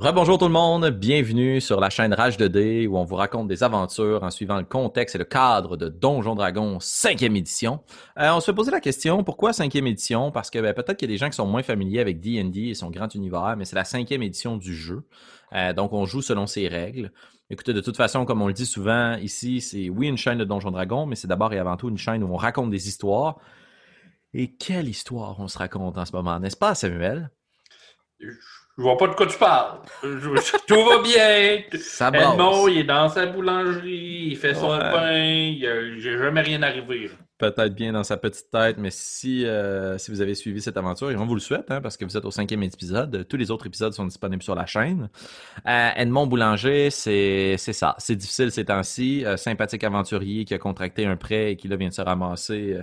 Rebonjour tout le monde, bienvenue sur la chaîne Rage de d où on vous raconte des aventures en suivant le contexte et le cadre de Donjon Dragon 5e édition. Euh, on se fait poser la question, pourquoi 5e édition? Parce que ben, peut-être qu'il y a des gens qui sont moins familiers avec D&D et son grand univers, mais c'est la 5e édition du jeu. Euh, donc on joue selon ses règles. Écoutez, de toute façon, comme on le dit souvent ici, c'est oui une chaîne de Donjon Dragon, mais c'est d'abord et avant tout une chaîne où on raconte des histoires. Et quelle histoire on se raconte en ce moment, n'est-ce pas Samuel? Je vois pas de quoi tu parles. tout va bien. Ça Edmond, il est dans sa boulangerie, il fait son pain, j'ai jamais rien arrivé. Peut-être bien dans sa petite tête, mais si, euh, si vous avez suivi cette aventure, et on vous le souhaite, hein, parce que vous êtes au cinquième épisode, tous les autres épisodes sont disponibles sur la chaîne. Euh, Edmond Boulanger, c'est ça. C'est difficile ces temps-ci. Euh, sympathique aventurier qui a contracté un prêt et qui là vient de se ramasser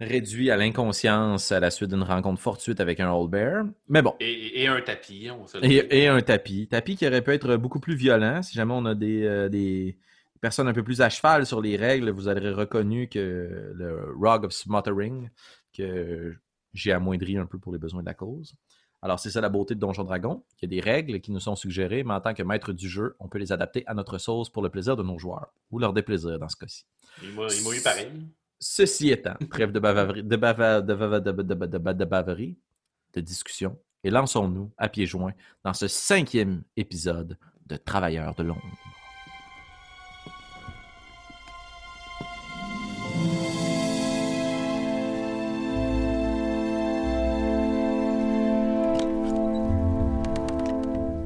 réduit à l'inconscience à la suite d'une rencontre fortuite avec un old bear. Mais bon. Et, un tapis, on et, et, un tapis. Tapis qui aurait pu être beaucoup plus violent. Si jamais on a des, euh, des personnes un peu plus à cheval sur les règles, vous aurez reconnu que le Rog of Smothering, que j'ai amoindri un peu pour les besoins de la cause. Alors, c'est ça la beauté de Donjon Dragon. Il y a des règles qui nous sont suggérées, mais en tant que maître du jeu, on peut les adapter à notre sauce pour le plaisir de nos joueurs, ou leur déplaisir dans ce cas-ci. Il m'a eu pareil. Ceci étant, trêve de baverie, de, de, baverie, de discussion, et lançons-nous à pieds joints dans ce cinquième épisode de Travailleurs de l'ombre.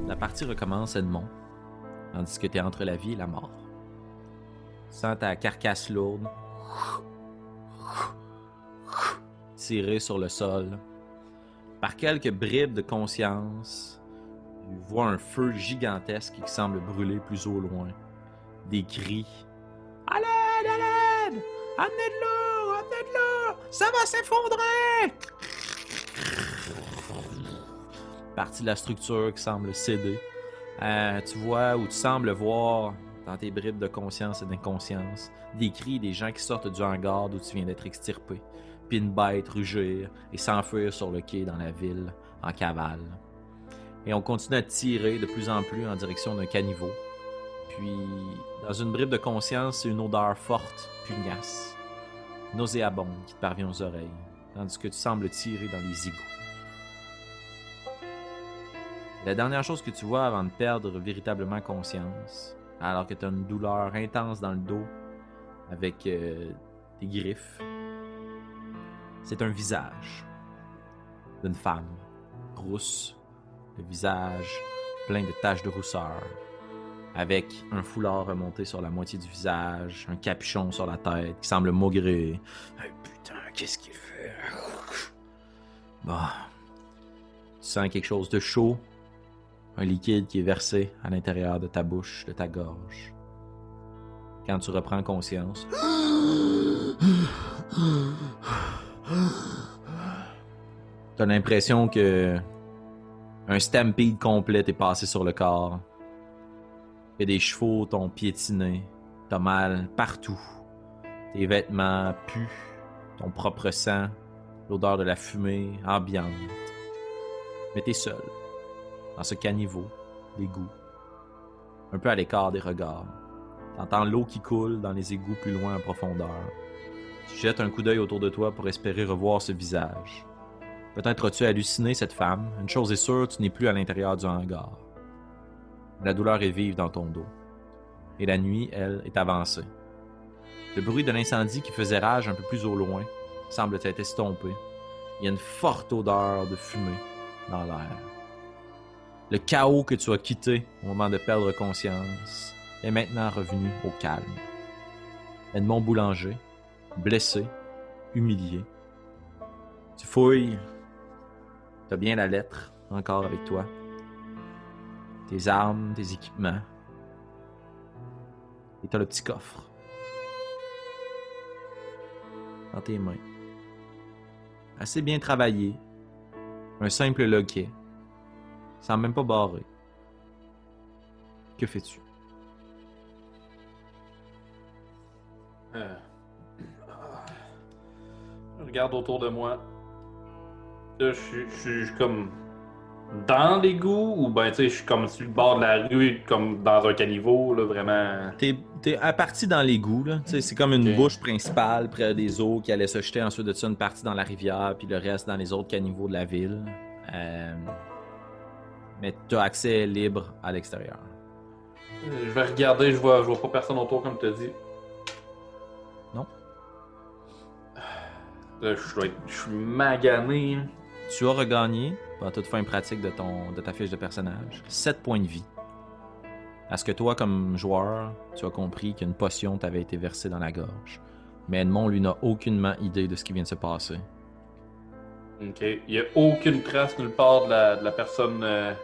La partie recommence, Edmond, tandis que tu es entre la vie et la mort. Sens ta carcasse lourde tiré sur le sol. Par quelques bribes de conscience, il voit un feu gigantesque qui semble brûler plus au loin. Des cris. À l'aide, à l'aide! Amenez de l'eau! Amenez de l'eau! Ça va s'effondrer! Partie de la structure qui semble céder. Euh, tu vois ou tu sembles voir dans tes bribes de conscience et d'inconscience des cris des gens qui sortent du hangar d'où tu viens d'être extirpé puis une bête rugir et s'enfuir sur le quai dans la ville en cavale. Et on continue à tirer de plus en plus en direction d'un caniveau. Puis, dans une bribe de conscience, c'est une odeur forte, pugnace, nauséabonde qui te parvient aux oreilles, tandis que tu sembles tirer dans les égouts. La dernière chose que tu vois avant de perdre véritablement conscience, alors que tu as une douleur intense dans le dos, avec euh, des griffes, c'est un visage d'une femme rousse, le visage plein de taches de rousseur, avec un foulard remonté sur la moitié du visage, un capuchon sur la tête qui semble maugrer. putain, qu'est-ce qu'il fait? Bah. Tu sens quelque chose de chaud, un liquide qui est versé à l'intérieur de ta bouche, de ta gorge. Quand tu reprends conscience. T'as l'impression que un stampede complet est passé sur le corps. Que des chevaux t'ont piétiné. T'as mal partout. Tes vêtements puent. Ton propre sang. L'odeur de la fumée ambiante. Mais t'es seul. Dans ce caniveau. L'égout. Un peu à l'écart des regards. T'entends l'eau qui coule dans les égouts plus loin en profondeur. Tu jettes un coup d'œil autour de toi pour espérer revoir ce visage. Peut-être as-tu halluciné cette femme. Une chose est sûre, tu n'es plus à l'intérieur du hangar. La douleur est vive dans ton dos. Et la nuit, elle, est avancée. Le bruit de l'incendie qui faisait rage un peu plus au loin semble être estompé. Il y a une forte odeur de fumée dans l'air. Le chaos que tu as quitté au moment de perdre conscience est maintenant revenu au calme. Edmond Boulanger, blessé, humilié. Tu fouilles. T'as bien la lettre encore avec toi. Tes armes, tes équipements. Et t'as le petit coffre. Dans tes mains. Assez bien travaillé. Un simple loquet. Sans même pas barrer. Que fais-tu? Euh, regarde autour de moi. Là, je suis comme dans l'égout ou ben tu sais, je suis comme sur le bord de la rue, comme dans un caniveau, là, vraiment. T'es, t'es à partie dans l'égout, là. Tu sais, c'est comme une bouche principale près des eaux qui allait se jeter ensuite de ça une partie dans la rivière, puis le reste dans les autres caniveaux de la ville. Euh, Mais t'as accès libre à l'extérieur. Euh, Je vais regarder, je vois, je vois pas personne autour, comme tu as dit. Non? Là, je dois être- je suis magané. Tu as regagné, pendant toute fin pratique de, ton, de ta fiche de personnage, 7 points de vie. Est-ce que toi, comme joueur, tu as compris qu'une potion t'avait été versée dans la gorge? Mais Edmond, lui, n'a aucunement idée de ce qui vient de se passer. Ok. Il n'y a aucune trace nulle part de la, de la personne euh,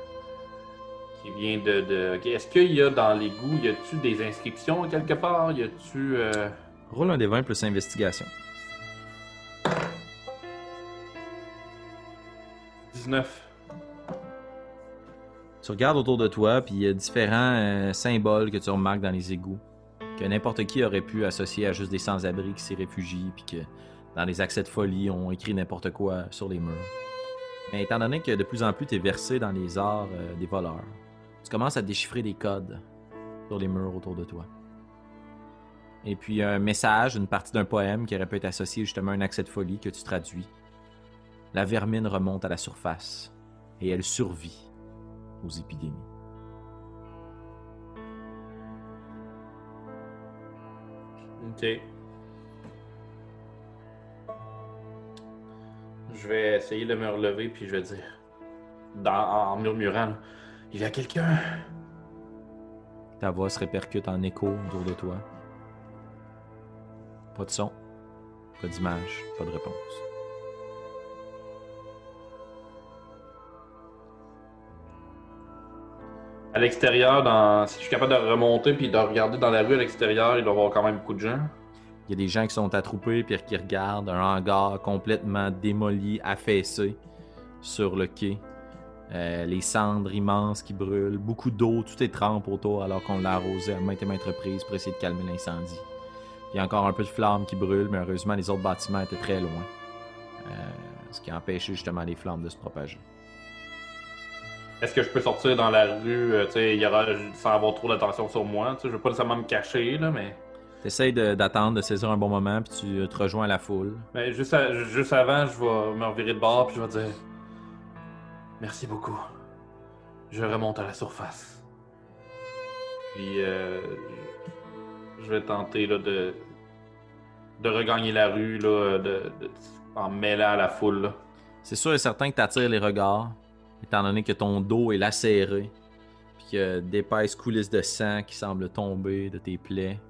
qui vient de. Est-ce qu'il y a dans l'égout, y a-tu des inscriptions quelque part? Y a-tu. euh, Roule un des 20 plus investigation. 19. Tu regardes autour de toi, puis il y a différents euh, symboles que tu remarques dans les égouts, que n'importe qui aurait pu associer à juste des sans-abri qui s'y réfugient, puis que dans les accès de folie, on écrit n'importe quoi sur les murs. Mais étant donné que de plus en plus tu es versé dans les arts euh, des voleurs, tu commences à déchiffrer des codes sur les murs autour de toi. Et puis un message, une partie d'un poème qui aurait pu être associé justement à un accès de folie que tu traduis. La vermine remonte à la surface et elle survit aux épidémies. Ok. Je vais essayer de me relever, puis je vais dire. Dans, en murmurant, il y a quelqu'un. Ta voix se répercute en écho autour de toi. Pas de son, pas d'image, pas de réponse. À l'extérieur, dans... si je suis capable de remonter puis de regarder dans la rue à l'extérieur, il doit y avoir quand même beaucoup de gens. Il y a des gens qui sont attroupés puis qui regardent un hangar complètement démoli, affaissé sur le quai. Euh, les cendres immenses qui brûlent, beaucoup d'eau, tout est trempe autour alors qu'on l'a arrosé à maintes et maintes reprises pour essayer de calmer l'incendie. Puis il y a encore un peu de flammes qui brûlent, mais heureusement les autres bâtiments étaient très loin. Euh, ce qui a empêché justement les flammes de se propager. Est-ce que je peux sortir dans la rue, euh, tu sais, il y aura sans avoir trop d'attention sur moi, tu sais, je veux pas nécessairement me cacher là, mais, T'essayes de- d'attendre, de saisir un bon moment, puis tu te rejoins à la foule. mais juste, à- juste avant, je vais me revirer de bord puis je vais dire merci beaucoup. Je remonte à la surface. Puis euh, je vais tenter là de de regagner la rue là, de, de- en mêlant à la foule. là. C'est sûr et certain que t'attires les regards, étant donné que ton dos est lacéré, puis a d'épaisses coulisses de sang qui semblent tomber de tes plaies,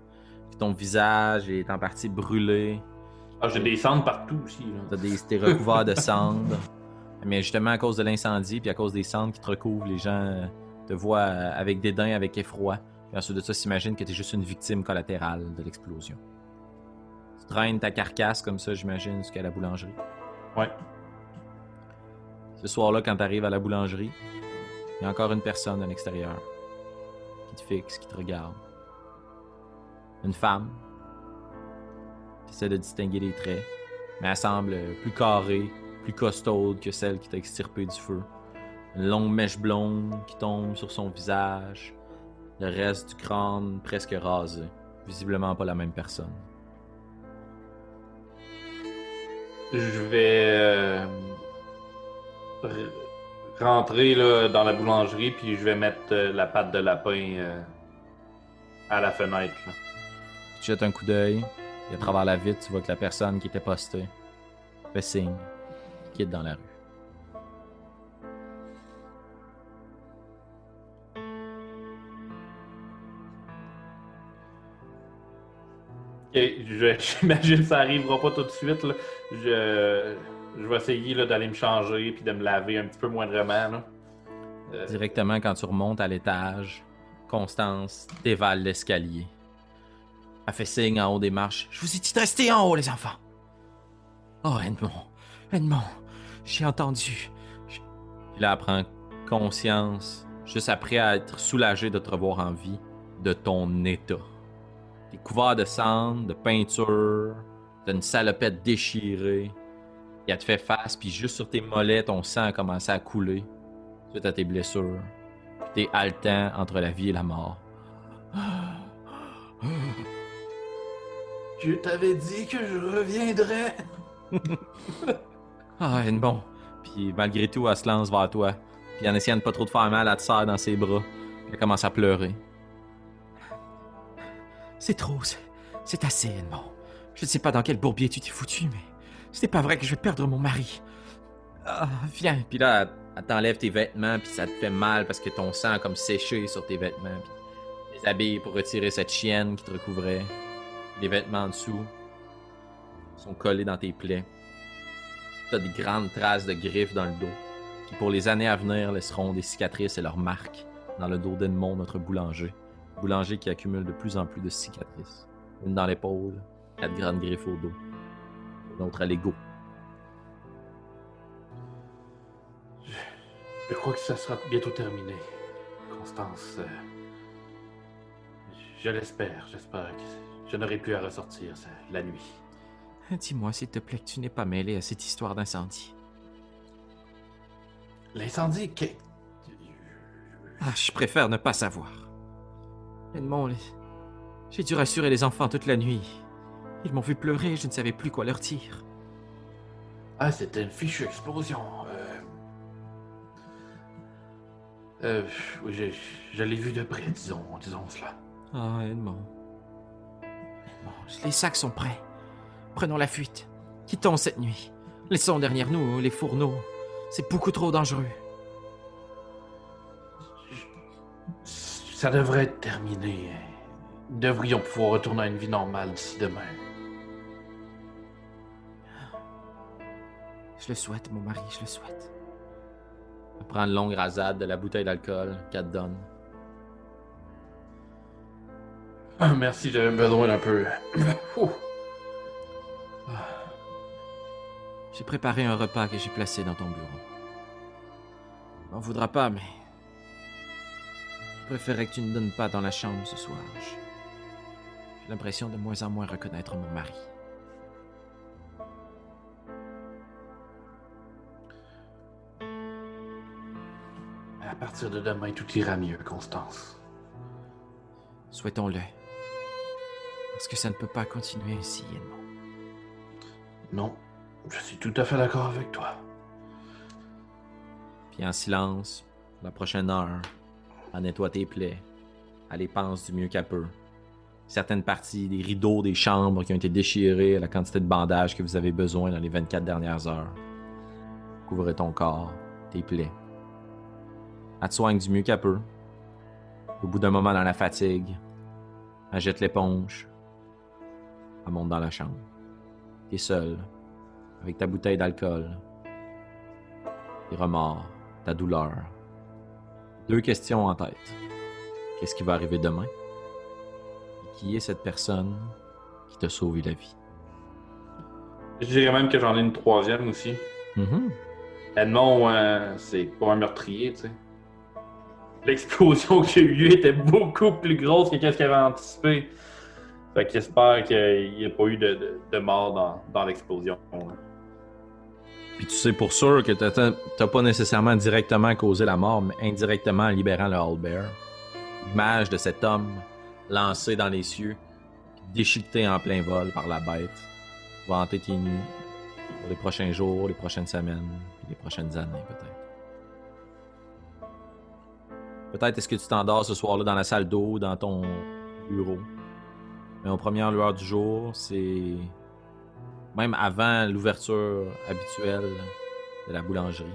puis ton visage est en partie brûlé, Ah, j'ai des cendres partout aussi. t'es recouvert de cendres. Mais justement, à cause de l'incendie, puis à cause des cendres qui te recouvrent, les gens euh, te voient euh, avec dédain, avec effroi. Puis ensuite de ça, s'imaginent que t'es juste une victime collatérale de l'explosion. Tu traînes ta carcasse comme ça, j'imagine, jusqu'à la boulangerie. Ouais. Ce soir-là, quand tu arrives à la boulangerie, il y a encore une personne à l'extérieur qui te fixe, qui te regarde. Une femme. Tu essaies de distinguer les traits, mais elle semble plus carrée, plus costaude que celle qui t'a extirpé du feu. Une longue mèche blonde qui tombe sur son visage, le reste du crâne presque rasé. Visiblement pas la même personne. Je vais euh, rentrer là, dans la boulangerie, puis je vais mettre euh, la pâte de lapin euh, à la fenêtre. là. Tu jettes un coup d'œil, et à travers la vitre, tu vois que la personne qui était postée fait signe, quitte dans la rue. J'imagine que ça arrivera pas tout de suite. là. Je, je vais essayer d'aller me changer puis de me laver un petit peu moindrement. Là. Euh, Directement quand tu remontes à l'étage, Constance dévale l'escalier. Elle fait signe en haut des marches. Je vous ai dit de rester en haut, les enfants. Oh, Edmond, Edmond, j'ai entendu. Je- Puis là, elle prend conscience, juste après être soulagée de te revoir en vie, de ton état. T'es couvert de cendres, de peinture, t'as une salopette déchirée. Et elle te fait face, puis juste sur tes mollets, ton sang a commencé à couler. suite à tes blessures. Puis t'es haletant entre la vie et la mort. Je t'avais dit que je reviendrais. Ah, bon. Puis malgré tout, elle se lance vers toi. Puis en essayant de pas trop te faire mal, elle te serre dans ses bras. Elle commence à pleurer. C'est trop, c'est- assez, Edmond. Je ne sais pas dans quel bourbier tu t'es foutu, mais c'est pas vrai que je vais perdre mon mari. Ah, viens. Puis là, elle- elle t'enlève tes vêtements, puis ça te fait mal parce que ton sang a comme séché sur tes vêtements. Puis les habille pour retirer cette chienne qui te recouvrait. Les vêtements en dessous sont collés dans tes plaies. T'as des grandes traces de griffes dans le dos, qui pour les années à venir laisseront des cicatrices et leurs marques dans le dos d'Edmond, notre boulanger. Boulanger qui accumule de plus en plus de cicatrices. Une dans l'épaule, quatre grandes griffes au dos. Une autre à l'ego. Je crois que ça sera bientôt terminé. Constance, euh, je l'espère. J'espère que je n'aurai plus à ressortir la nuit. Dis-moi, s'il te plaît, que tu n'es pas mêlé à cette histoire d'incendie. L'incendie, que... Ah, je préfère ne pas savoir. Edmond, les- j'ai dû rassurer les enfants toute la nuit. Ils m'ont vu pleurer, je ne savais plus quoi leur dire. Ah, c'était une fichue explosion. Euh... Euh, oui, je, je l'ai vu de près, disons, disons cela. Ah, Edmond. Edmond, les sacs sont prêts. Prenons la fuite. Quittons cette nuit. Laissons derrière nous les fourneaux. C'est beaucoup trop dangereux. Ça devrait être terminé. Nous devrions pouvoir retourner à une vie normale d'ici demain. Je le souhaite, mon mari, je le souhaite. Elle prend une longue rasade de la bouteille d'alcool qu'elle te donne. Ah, merci, j'avais besoin d'un peu. J'ai préparé un repas que j'ai placé dans ton bureau. On voudra pas, mais. Je préférais que tu ne donnes pas dans la chambre ce soir. J'ai j'ai l'impression de moins en moins reconnaître mon mari. À partir de demain, tout ira mieux, Constance. Souhaitons-le. Parce que ça ne peut pas continuer ainsi, Edmond. Non, je suis tout à fait d'accord avec toi. Puis en silence, la prochaine heure, elle nettoie tes plaies. Elle les pense du mieux qu'elle peut. Certaines parties des rideaux des chambres qui ont été déchirés, la quantité de bandages que vous avez besoin dans les 24 dernières heures. Couvrez ton corps, tes plaies. Elle te soigne du mieux qu'elle peut. Au bout d'un moment dans la fatigue, elle jette l'éponge. Elle monte dans la chambre. T'es seul, avec ta bouteille d'alcool, tes remords, ta douleur. Deux questions en tête. Qu'est-ce qui va arriver demain? Et qui est cette personne qui t'a sauvé la vie? Je dirais même que j'en ai une troisième aussi. Mhm. Edmond, euh, c'est pas un meurtrier, tu sais. L'explosion qui a eu lieu était beaucoup plus grosse que ce qu'il avait anticipé. Fait qu'il espère qu'il n'y a pas eu de, de, de mort dans, dans l'explosion. Puis tu sais pour sûr que t'as- pas nécessairement directement causé la mort, mais indirectement en libérant le Hallbear. L'image de cet homme lancé dans les cieux, déchiqueté en plein vol par la bête, va hanter tes nuits pour les prochains jours, les prochaines semaines, puis les prochaines années peut-être. Peut-être est-ce que tu t'endors ce soir-là dans la salle d'eau, dans ton bureau. Mais aux premières lueurs du jour, c'est même avant l'ouverture habituelle de la boulangerie.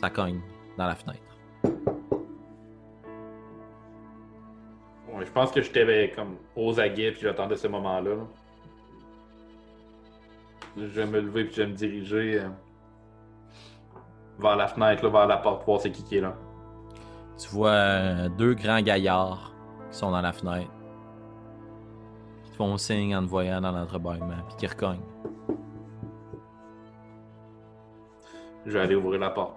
Ça cogne dans la fenêtre. Ouais, je pense que j'étais comme aux aguets puis j'attendais ce moment-là. là. Je vais me lever puis je vais me diriger euh, vers la fenêtre, là, vers la porte, voir c'est qui qui est là. Tu vois euh, deux grands gaillards qui sont dans la fenêtre. Te font signe en te voyant dans l'entrebâillement, puis qui recognent. Je vais aller ouvrir la porte.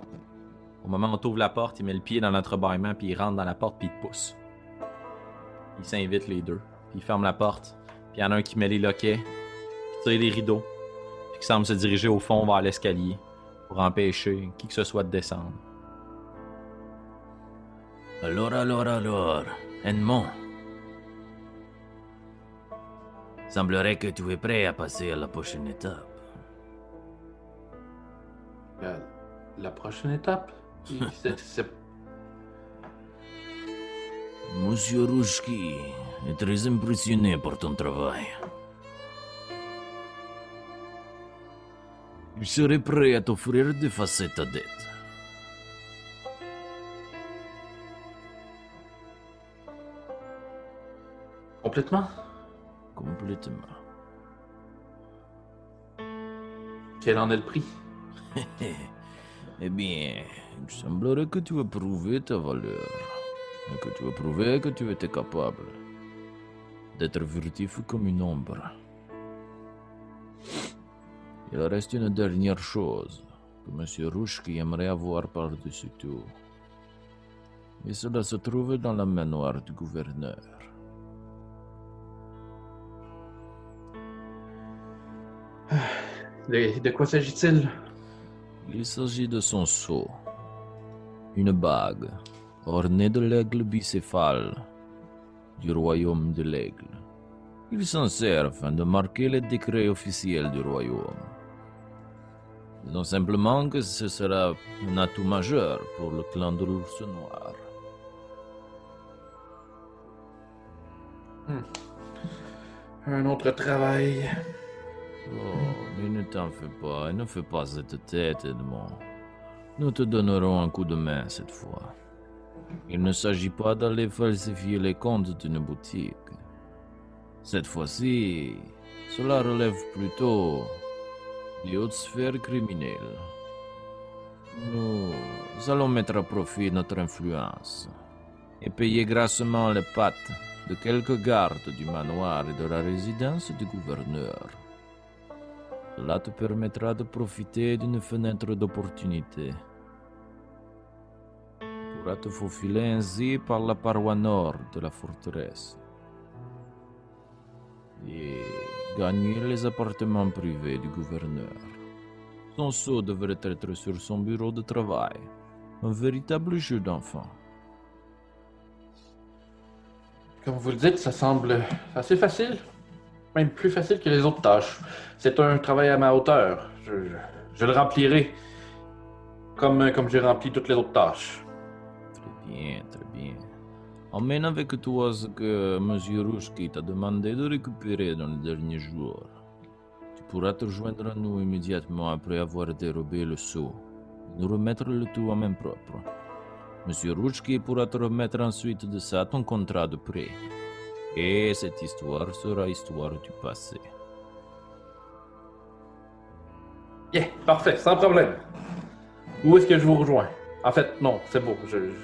Au moment où tu ouvres la porte, il met le pied dans l'entrebâillement, puis il rentre dans la porte, puis il te pousse. Il s'invite les deux, puis il ferme la porte. Puis il y en a un qui met les loquets, qui tire les rideaux, puis qui semble se diriger au fond vers l'escalier pour empêcher qui que ce soit de descendre. Alors, alors, alors, Edmond. Semblerait que tu es prêt à passer à la prochaine étape. La, la prochaine étape? C'est- c'est- Monsieur Rouchki est très impressionné par ton travail. Il serait prêt à t'offrir d'effacer ta dette. Complètement? Complètement. Quel en est le prix? eh bien, il semblerait que tu aies prouvé ta valeur. Et que tu as prouvé que tu étais capable d'être furtif comme une ombre. Il reste une dernière chose que M. Rouchki aimerait avoir par-dessus tout. Et cela se trouve dans la main noire du gouverneur. De, de quoi s'agit-il? Il s'agit de son sceau. Une bague ornée de l'aigle bicéphale du royaume de l'aigle. Il s'en sert afin de marquer les décrets officiels du royaume. Disons simplement que ce sera un atout majeur pour le clan de l'ours noir. Un autre travail. Oh, mais ne t'en fais pas, ne fais pas cette tête, Edmond. Nous te donnerons un coup de main cette fois. Il ne s'agit pas d'aller falsifier les comptes d'une boutique. Cette fois-ci, cela relève plutôt des hautes sphères criminelles. Nous allons mettre à profit notre influence et payer grassement les pattes de quelques gardes du manoir et de la résidence du gouverneur. Cela te permettra de profiter d'une fenêtre d'opportunité. Tu pourras te faufiler ainsi par la paroi nord de la forteresse et gagner les appartements privés du gouverneur. Son sceau devrait être sur son bureau de travail, un véritable jeu d'enfant. Comme vous le dites, ça semble assez facile. Même plus facile que les autres tâches. C'est un travail à ma hauteur. Je, le remplirai comme, comme j'ai rempli toutes les autres tâches. Très bien, très bien. Emmène avec toi ce que M. Rouchki t'a demandé de récupérer dans les derniers jours. Tu pourras te joindre à nous immédiatement après avoir dérobé le sceau. Nous remettre le tout en main propre. M. Rouchki pourra te remettre ensuite de ça ton contrat de prêt. Et cette histoire sera histoire du passé. Yeah, parfait, sans problème. Où est-ce que je vous rejoins? En fait, non, c'est beau. Je, je-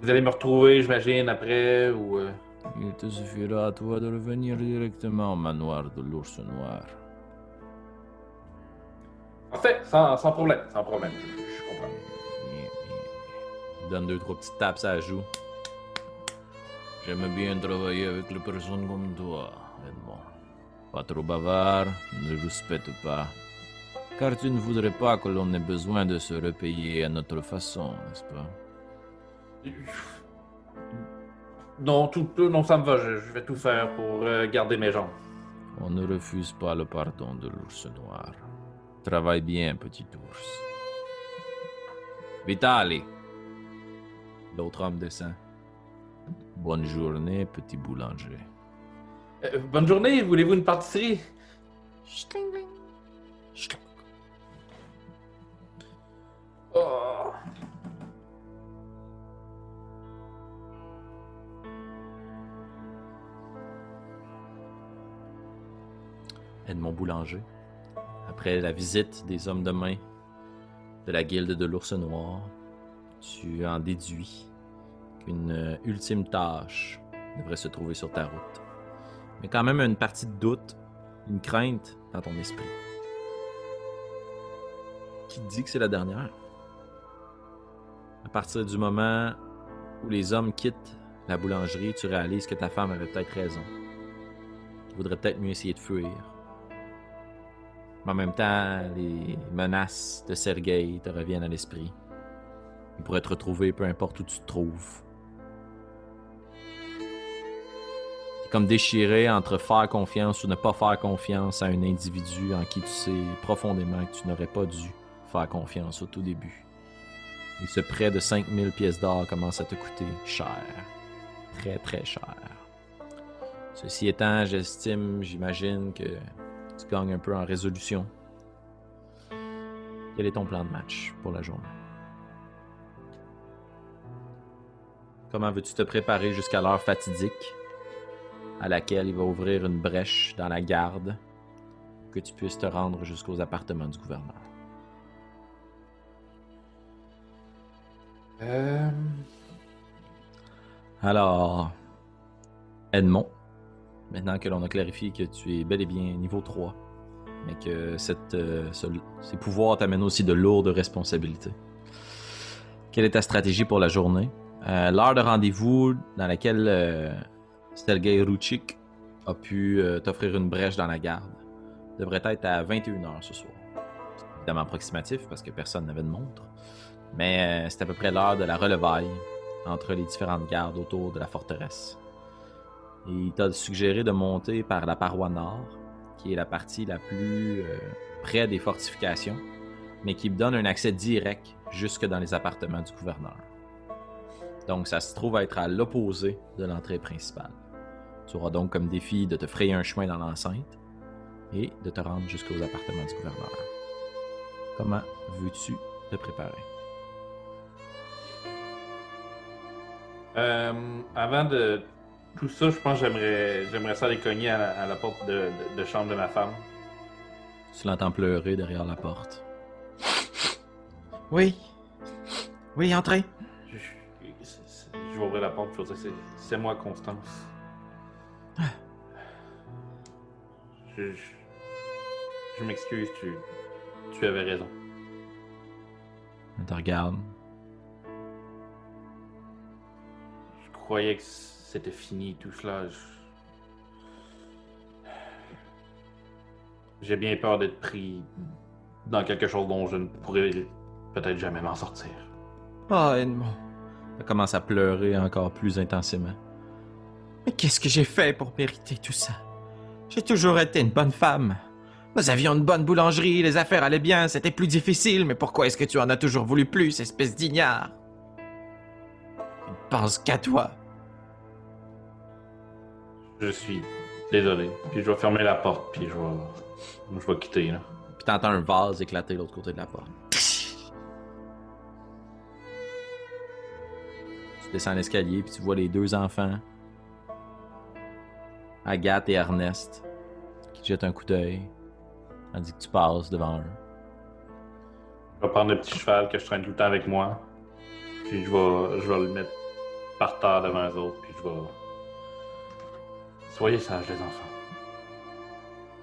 Vous allez me retrouver, j'imagine, après, ou... euh, Il te suffira à toi de revenir directement au manoir de l'ours noir. Parfait, sans, sans problème, sans problème. Je, je comprends. Bien, bien. Il donne deux, trois petites tapes à la joue. J'aime bien travailler avec les personnes comme toi, Edmond. Pas trop bavard, ne rouspète pas. Car tu ne voudrais pas que l'on ait besoin de se repayer à notre façon, n'est-ce pas? Non, tout, tout- non, ça me va. Je, je vais tout faire pour euh, garder mes jambes. On ne refuse pas le pardon de l'ours noir. Travaille bien, petit ours. Vitali! L'autre homme descend. Bonne journée, petit boulanger. Euh, bonne journée, voulez-vous une pâtisserie? Oh. Edmond Boulanger. Après la visite des hommes de main de la guilde de l'ours noir, tu en déduis qu'une euh, ultime tâche devrait se trouver sur ta route. Mais quand même une partie de doute, une crainte dans ton esprit. Qui te dit que c'est la dernière? À partir du moment où les hommes quittent la boulangerie, tu réalises que ta femme avait peut-être raison. Tu voudrais peut-être mieux essayer de fuir. Mais en même temps, les menaces de Sergei te reviennent à l'esprit. Il pourrait te retrouver peu importe où tu te trouves. Comme déchiré entre faire confiance ou ne pas faire confiance à un individu en qui tu sais profondément que tu n'aurais pas dû faire confiance au tout début. Et ce prêt de 5000 pièces d'or commence à te coûter cher. Très très cher. Ceci étant, j'estime, j'imagine que tu gagnes un peu en résolution. Quel est ton plan de match pour la journée? Comment veux-tu te préparer jusqu'à l'heure fatidique? À laquelle il va ouvrir une brèche dans la garde pour que tu puisses te rendre jusqu'aux appartements du gouverneur? Euh... Alors, Edmond, maintenant que l'on a clarifié que tu es bel et bien niveau 3, mais que cette, euh, ce- ces pouvoirs t'amènent aussi de lourdes responsabilités. Quelle est ta stratégie pour la journée? Euh, L'heure de rendez-vous dans laquelle Stelgay Ruchik a pu euh, t'offrir une brèche dans la garde devrait être à 21h ce soir. C'est évidemment approximatif parce que personne n'avait de montre, mais euh, c'est à peu près l'heure de la relevaille entre les différentes gardes autour de la forteresse. Et il t'a suggéré de monter par la paroi nord, qui est la partie la plus euh, près des fortifications, mais qui donne un accès direct jusque dans les appartements du gouverneur. Donc ça se trouve être à l'opposé de l'entrée principale. Tu auras donc comme défi de te frayer un chemin dans l'enceinte et de te rendre jusqu'aux appartements du gouverneur. Comment veux-tu te préparer? Euh, avant de tout ça, je pense que j'aimerais, j'aimerais ça aller cogner à, la- à la porte de, de- de chambre de ma femme. Tu l'entends pleurer derrière la porte. Oui. Oui, entrez. Je, vais ouvrir la porte, je vais dire, c'est, c'est moi, Constance. Je, je, je m'excuse, tu, tu avais raison. Elle te regarde. Je croyais que c'était fini tout cela. J'ai bien peur d'être pris dans quelque chose dont je ne pourrais peut-être jamais m'en sortir. Oh, Edmond. Elle commence à pleurer encore plus intensément. Mais qu'est-ce que j'ai fait pour mériter tout ça? J'ai toujours été une bonne femme. Nous avions une bonne boulangerie, les affaires allaient bien, c'était plus difficile, mais pourquoi est-ce que tu en as toujours voulu plus, espèce d'ignare? Tu ne penses qu'à toi. Je suis désolé. Puis je vais fermer la porte, puis je vais, je vais quitter. Là. Puis t'entends un vase éclater de l'autre côté de la porte. Tu descends l'escalier, puis tu vois les deux enfants, Agathe et Ernest, qui te jettent un coup d'œil, tandis que tu passes devant eux. Je vais prendre le petit cheval que je traîne tout le temps avec moi. Puis je vais, je vais le mettre par terre devant eux autres, puis je vais. Soyez sages, les enfants.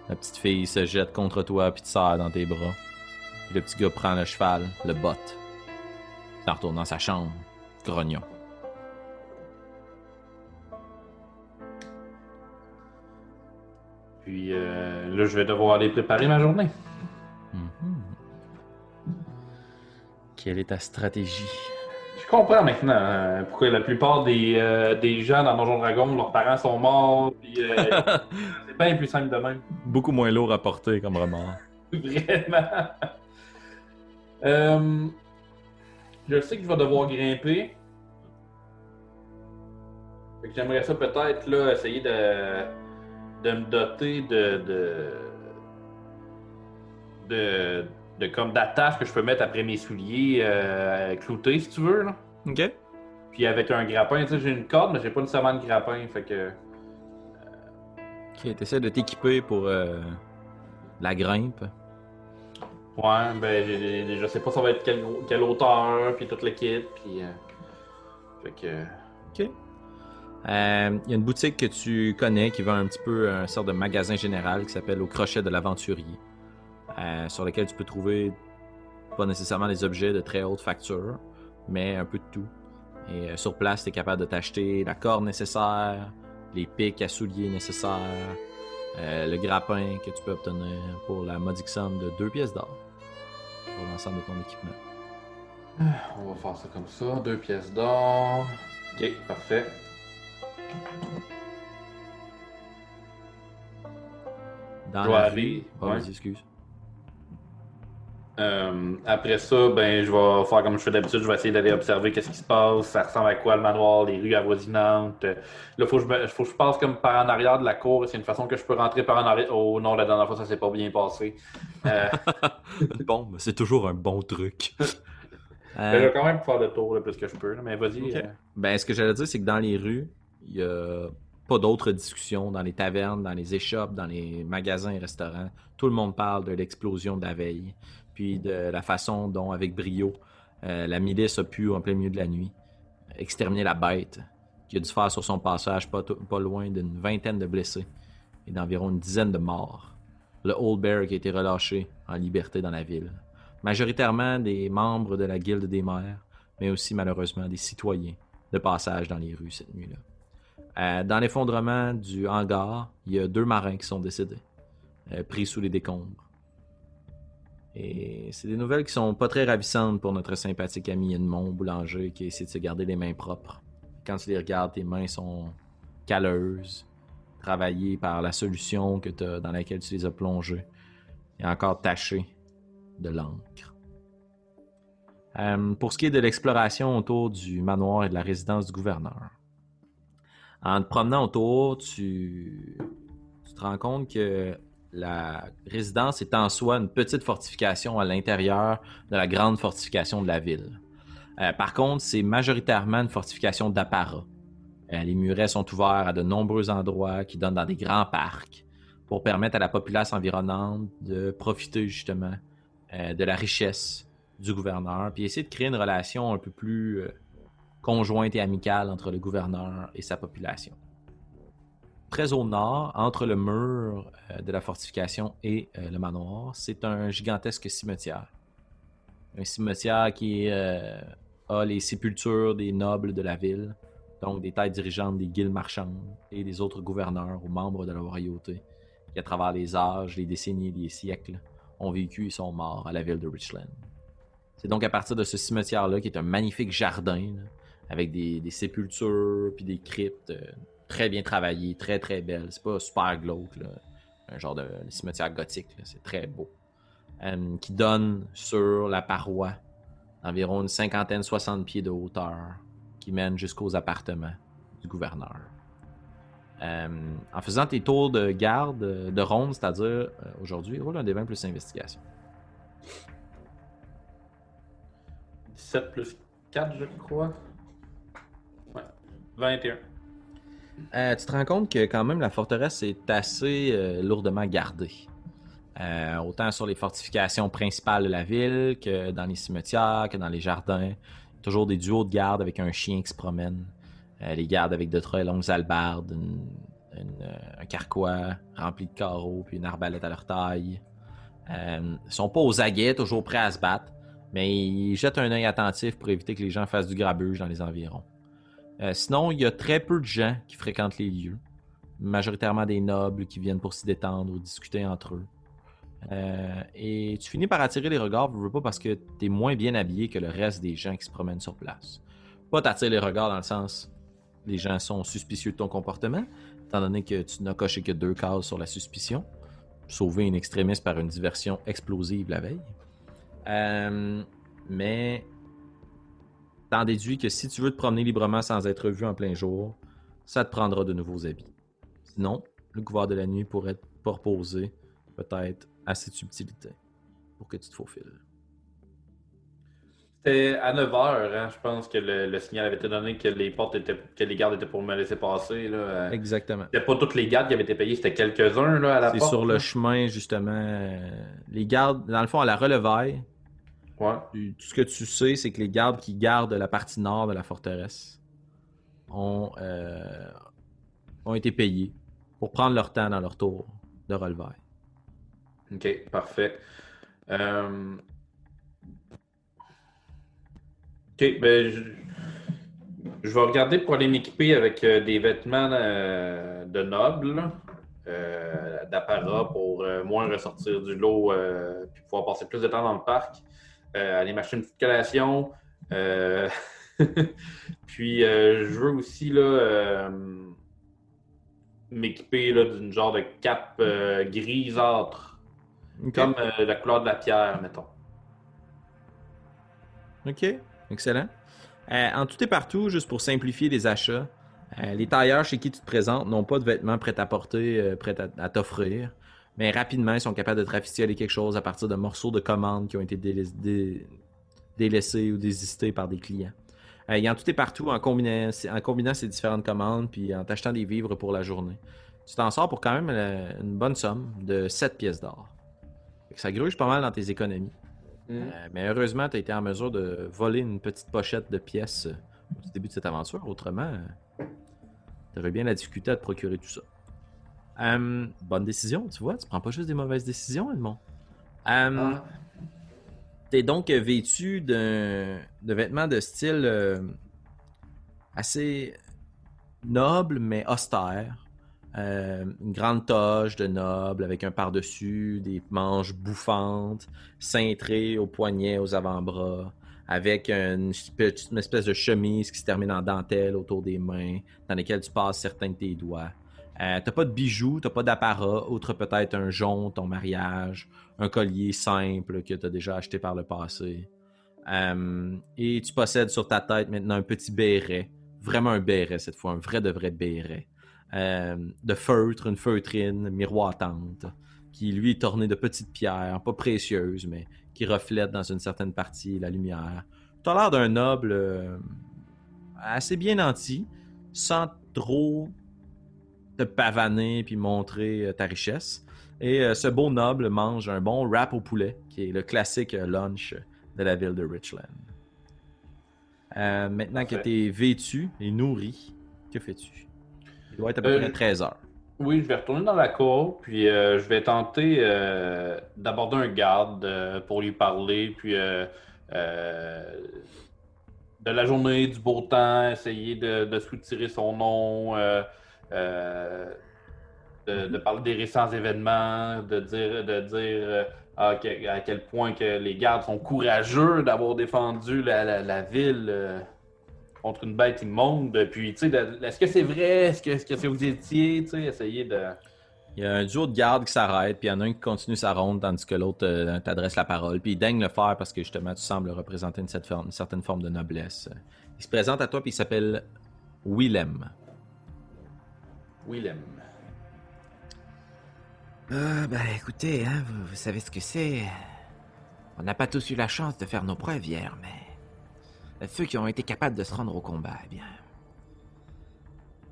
La petite fille se jette contre toi, puis te serre dans tes bras. Puis le petit gars prend le cheval, le botte. S'en retourne dans sa chambre, grognon. Puis euh, là, je vais devoir aller préparer ma journée. Mhm. Quelle est ta stratégie? Je comprends maintenant euh, pourquoi la plupart des, euh, des gens dans Donjon Dragon, leurs parents sont morts. Puis euh, c'est bien plus simple de même. Beaucoup moins lourd à porter comme remords. Vraiment. Euh, je sais que je vais devoir grimper. Fait que j'aimerais ça peut-être là essayer de, de me doter de de, de, de comme d'attache que je peux mettre après mes souliers euh, cloutés si tu veux là. Ok. Puis avec un grappin, tu sais, j'ai une corde mais j'ai pas nécessairement de grappin, fait que Ok, t'essaies de t'équiper pour euh, la grimpe. ouais, ben j'ai- j'ai- je sais pas ça va être quelle, quelle hauteur puis toute le kit puis euh, fait que Ok. Euh, Il y a une boutique que tu connais qui vend un petit peu un sort de magasin général qui s'appelle Au Crochet de l'Aventurier, euh, sur lequel tu peux trouver pas nécessairement des objets de très haute facture, mais un peu de tout. Et euh, sur place, tu es capable de t'acheter la corde nécessaire, les pics à souliers nécessaires, le grappin que tu peux obtenir pour la modique somme de deux pièces d'or pour l'ensemble de ton équipement. On va faire ça comme ça. Deux pièces d'or. Ok, parfait. Dans Je vais aller, Ah, ouais. vas-y, excuse. Euh, après ça, ben, je vais faire comme je fais d'habitude. Je vais essayer d'aller observer qu'est-ce qui se passe. Ça ressemble à quoi le manoir, les rues avoisinantes. Euh, Là, faut je, me- faut que je passe comme par en arrière de la cour. C'est une façon que je peux rentrer par en arrière. Oh non, la dernière fois, ça s'est pas bien passé. Euh, bon, mais c'est toujours un bon truc. ben, je vais quand même faire le tour le plus que je peux. Mais vas-y. Euh, Ben, ce que j'allais dire, c'est que dans les rues, il y a pas d'autres discussions. Dans les tavernes, dans les échoppes, dans les magasins et restaurants, tout le monde parle de l'explosion de la veille, puis de la façon dont, avec brio, euh, la milice a pu, en plein milieu de la nuit, exterminer la bête, qui a dû faire sur son passage pas loin d'une vingtaine de blessés et d'environ une dizaine de morts. Le Old Bear qui a été relâché en liberté dans la ville. Majoritairement des membres de la Guilde des Mères, mais aussi malheureusement des citoyens de passage dans les rues cette nuit-là. Euh, dans l'effondrement du hangar, il y a deux marins qui sont décédés, euh, pris sous les décombres. Et c'est des nouvelles qui sont pas très ravissantes pour notre sympathique ami Edmond Boulanger qui essaie de se garder les mains propres. Quand tu les regardes, tes mains sont calleuses, travaillées par la solution que dans laquelle tu les as plongées, et encore tachées de l'encre. Euh, pour ce qui est de l'exploration autour du manoir et de la résidence du gouverneur, en te promenant autour, tu, te rends compte que la résidence est en soi une petite fortification à l'intérieur de la grande fortification de la ville. Euh, par contre, c'est majoritairement une fortification d'apparat. Euh, les murets sont ouverts à de nombreux endroits qui donnent dans des grands parcs pour permettre à la populace environnante de profiter justement euh, de la richesse du gouverneur, puis essayer de créer une relation un peu plus conjointe et amicale entre le gouverneur et sa population. Très au nord, entre le mur euh, de la fortification et euh, le manoir, c'est un gigantesque cimetière. Un cimetière qui euh, a les sépultures des nobles de la ville, donc des têtes dirigeantes des guildes marchandes et des autres gouverneurs ou membres de la royauté, qui à travers les âges, les décennies les siècles ont vécu et sont morts à la ville de Richland. C'est donc à partir de ce cimetière-là, qui est un magnifique jardin, avec des, des sépultures puis des cryptes euh, très bien travaillées, très très belles. C'est pas super glauque, un genre de cimetière gothique, c'est très beau. Euh, qui donne sur la paroi d'environ une cinquantaine, soixante pieds de hauteur, qui mène jusqu'aux appartements du gouverneur. Euh, en faisant tes tours de garde, de ronde, c'est-à-dire aujourd'hui, roule un des 20 plus investigation. 17 plus 4, je crois. Ouais. 21. Euh, tu te rends compte que quand même la forteresse est assez euh, lourdement gardée. Euh, autant sur les fortifications principales de la ville que dans les cimetières, que dans les jardins. Toujours des duos de garde avec un chien qui se promène. Les gardes avec de très longues albardes, un carquois rempli de carreaux, puis une arbalète à leur taille. Ils sont pas aux aguets, toujours prêts à se battre, mais ils jettent un œil attentif pour éviter que les gens fassent du grabuge dans les environs. Euh, sinon, il y a très peu de gens qui fréquentent les lieux. Majoritairement des nobles qui viennent pour s'y détendre ou discuter entre eux. Euh, et tu finis par attirer les regards, veux pas, parce que tu es moins bien habillé que le reste des gens qui se promènent sur place. Pas t'attirer les regards dans le sens les gens sont suspicieux de ton comportement, étant donné que tu n'as coché que deux cases sur la suspicion. Sauver une extrémiste par une diversion explosive la veille. Euh, mais t'en déduis que si tu veux te promener librement sans être vu en plein jour, ça te prendra de nouveaux habits. Sinon, le couvert de la nuit pourrait te proposer peut-être assez de subtilité pour que tu te faufiles. C'était à 9h, hein, je pense que le, le signal avait été donné que les portes étaient, que les gardes étaient pour me laisser passer. Là. Exactement. C'était pas tous les gardes qui avaient été payés, c'était quelques-uns là, à la C'est porte. sur le chemin, justement. Les gardes, dans le fond, à la relevaille, Ouais. tu- tout ce que tu sais, c'est que les gardes qui gardent la partie nord de la forteresse ont, euh, ont été payés pour prendre leur temps dans leur tour de relevaille. Ok, parfait. Euh, Ok, ben je... je vais regarder pour aller m'équiper avec euh, des vêtements euh, de noble, là, euh, d'apparat pour moins ressortir du lot puis pouvoir passer plus de temps dans le parc. Euh, aller m'acheter une petite collation, Euh, Puis, euh, je veux aussi là, m'équiper là, d'une genre de cape grisâtre, comme la couleur de la pierre, mettons. OK, excellent. Euh, en tout et partout, juste pour simplifier les achats, euh, les tailleurs chez qui tu te présentes n'ont pas de vêtements prêts à porter, euh, prêts à, à t'offrir, mais rapidement, ils sont capables de te rafistoler quelque chose à partir de morceaux de commandes qui ont été délais- dé- délaissés ou désistés par des clients. Euh, il y en tout et partout en combinant, en combinant ces différentes commandes puis en t'achetant des vivres pour la journée. Tu t'en sors pour quand même euh, une bonne somme de 7 pièces d'or. Ça gruge pas mal dans tes économies. Euh, mais heureusement, tu as été en mesure de voler une petite pochette de pièces au début de cette aventure. Autrement, tu aurais bien la difficulté à te procurer tout ça. Euh, bonne décision, tu vois. Tu prends pas juste des mauvaises décisions, Edmond. Euh, Ah. T'es donc vêtu de vêtements de style euh, assez noble, mais austère. Euh, une grande toge de noble avec un par-dessus, des manches bouffantes, cintrées aux poignets, aux avant-bras, avec une espèce de chemise qui se termine en dentelle autour des mains, dans lesquelles tu passes certains de tes doigts. Euh, t'as pas de bijoux, t'as pas d'apparat, outre peut-être un jonc, ton mariage, un collier simple que t'as déjà acheté par le passé. Euh, et tu possèdes sur ta tête maintenant un petit béret, vraiment un béret cette fois, un vrai de vrai béret, euh, de feutre, une feutrine miroitante, qui lui est orné de petites pierres, pas précieuses, mais qui reflètent dans une certaine partie la lumière. Tu as l'air d'un noble assez bien nanti, sans trop te pavaner puis montrer euh, ta richesse. Et euh, ce beau noble mange un bon wrap au poulet, qui est le classique euh, lunch de la ville de Richland. Euh, maintenant que tu es vêtu et nourri, que fais-tu? Il doit être à peu Euh, près 13 heures. Oui, je vais retourner dans la cour, puis euh, je vais tenter d'aborder un garde pour lui parler, puis de la journée, du beau temps, essayer de, de soutirer son nom, euh, de, parler des récents événements, de dire, de dire euh, à, que- à quel point que les gardes sont courageux d'avoir défendu la, ville. euh, contre une bête immonde. Tu sais, est-ce que c'est vrai? Est-ce que, est-ce que vous étiez? Tu sais, essayer de. Il y a un duo de gardes qui s'arrête, puis il y en a un qui continue sa ronde, tandis que l'autre t'adresse la parole. Puis il daigne le faire parce que justement, tu sembles représenter une, cette forme- une certaine forme de noblesse. Il se présente à toi, puis il s'appelle Willem. Willem. Ah, ben écoutez, hein, vous, vous savez ce que c'est. On n'a pas tous eu la chance de faire nos preuves hier, mais ceux qui ont été capables de se rendre au combat, eh bien.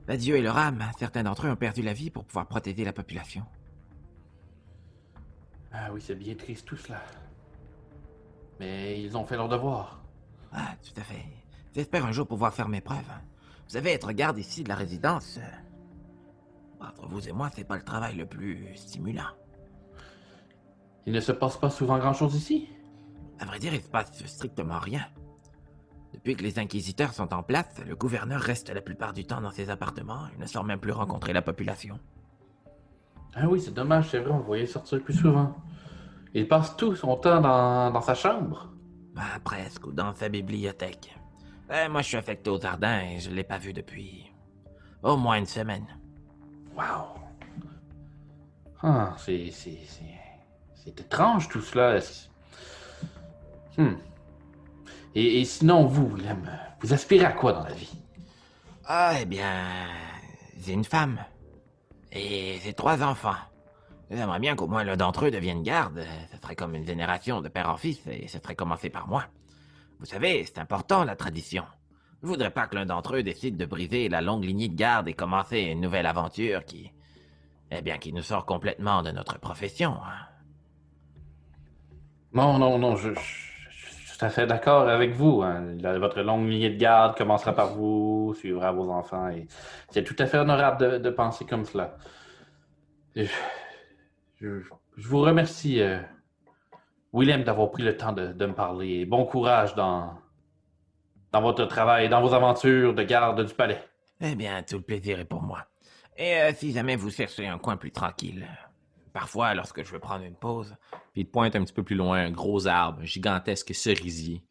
L'adieu et leur âme, certains d'entre eux ont perdu la vie pour pouvoir protéger la population. Ah oui, c'est bien triste tout cela. Mais ils ont fait leur devoir. Ah, tout à fait. J'espère un jour pouvoir faire mes preuves. Vous savez, être garde ici de la résidence. Entre vous et moi, c'est pas le travail le plus stimulant. Il ne se passe pas souvent grand-chose ici? À vrai dire, il se passe strictement rien. Depuis que les inquisiteurs sont en place, le gouverneur reste la plupart du temps dans ses appartements. Il ne sort même plus rencontrer la population. Ah oui, c'est dommage, c'est vrai, on le voyait sortir plus souvent. Il passe tout son temps dans, dans sa chambre. Bah, presque, ou dans sa bibliothèque. Euh, moi, je suis affecté aux jardins et je l'ai pas vu depuis au moins une semaine. Wow. Ah, c'est. c'est. c'est. Étrange tout cela. Hmm. Et, sinon, vous, vous aspirez à quoi dans la vie? Ah, eh bien, j'ai une femme. Et j'ai trois enfants. J'aimerais bien qu'au moins l'un d'entre eux devienne garde. Ce serait comme une génération de père en fils et ce serait commencé par moi. Vous savez, c'est important la tradition. Je voudrais pas que l'un d'entre eux décide de briser la longue lignée de garde et commencer une nouvelle aventure qui. Eh bien, qui nous sort complètement de notre profession. hein. Non, non, non, je, suis tout à fait d'accord avec vous. hein. Votre longue lignée de garde commencera par vous, suivra vos enfants. Et c'est tout à fait honorable de, penser comme cela. Je, je- vous remercie, euh, Willem, d'avoir pris le temps de, me parler. Bon courage dans, dans votre travail, dans vos aventures de garde du palais. Eh bien, tout le plaisir est pour moi. Et euh, si jamais vous cherchez un coin plus tranquille, parfois, lorsque je veux prendre une pause, Puis il te pointe un petit peu plus loin un gros arbre, un gigantesque cerisier,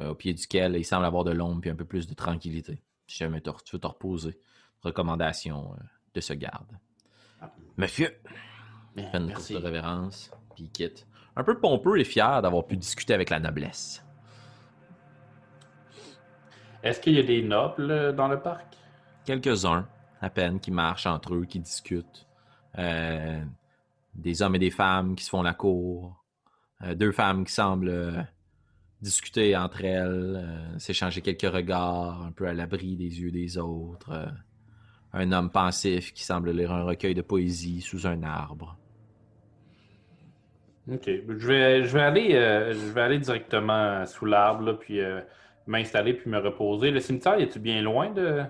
euh, au pied duquel il semble avoir de l'ombre et un peu plus de tranquillité. Si jamais tu veux te reposer. Recommandation euh, de ce garde. Monsieur, fait une courte révérence, puis il quitte. Un peu pompeux et fier d'avoir pu discuter avec la noblesse. Est-ce qu'il y a des nobles euh, dans le parc? Quelques-uns, à peine, qui marchent entre eux, qui discutent. Euh, des hommes et des femmes qui se font la cour. Euh, deux femmes qui semblent euh, discuter entre elles, s'échanger quelques regards, un peu à l'abri des yeux des autres. Un homme pensif qui semble lire un recueil de poésie sous un arbre. Ok, je vais, je vais aller, je vais aller directement sous l'arbre, puis m'installer puis me reposer. Le cimetière, est-tu bien loin de. Euh,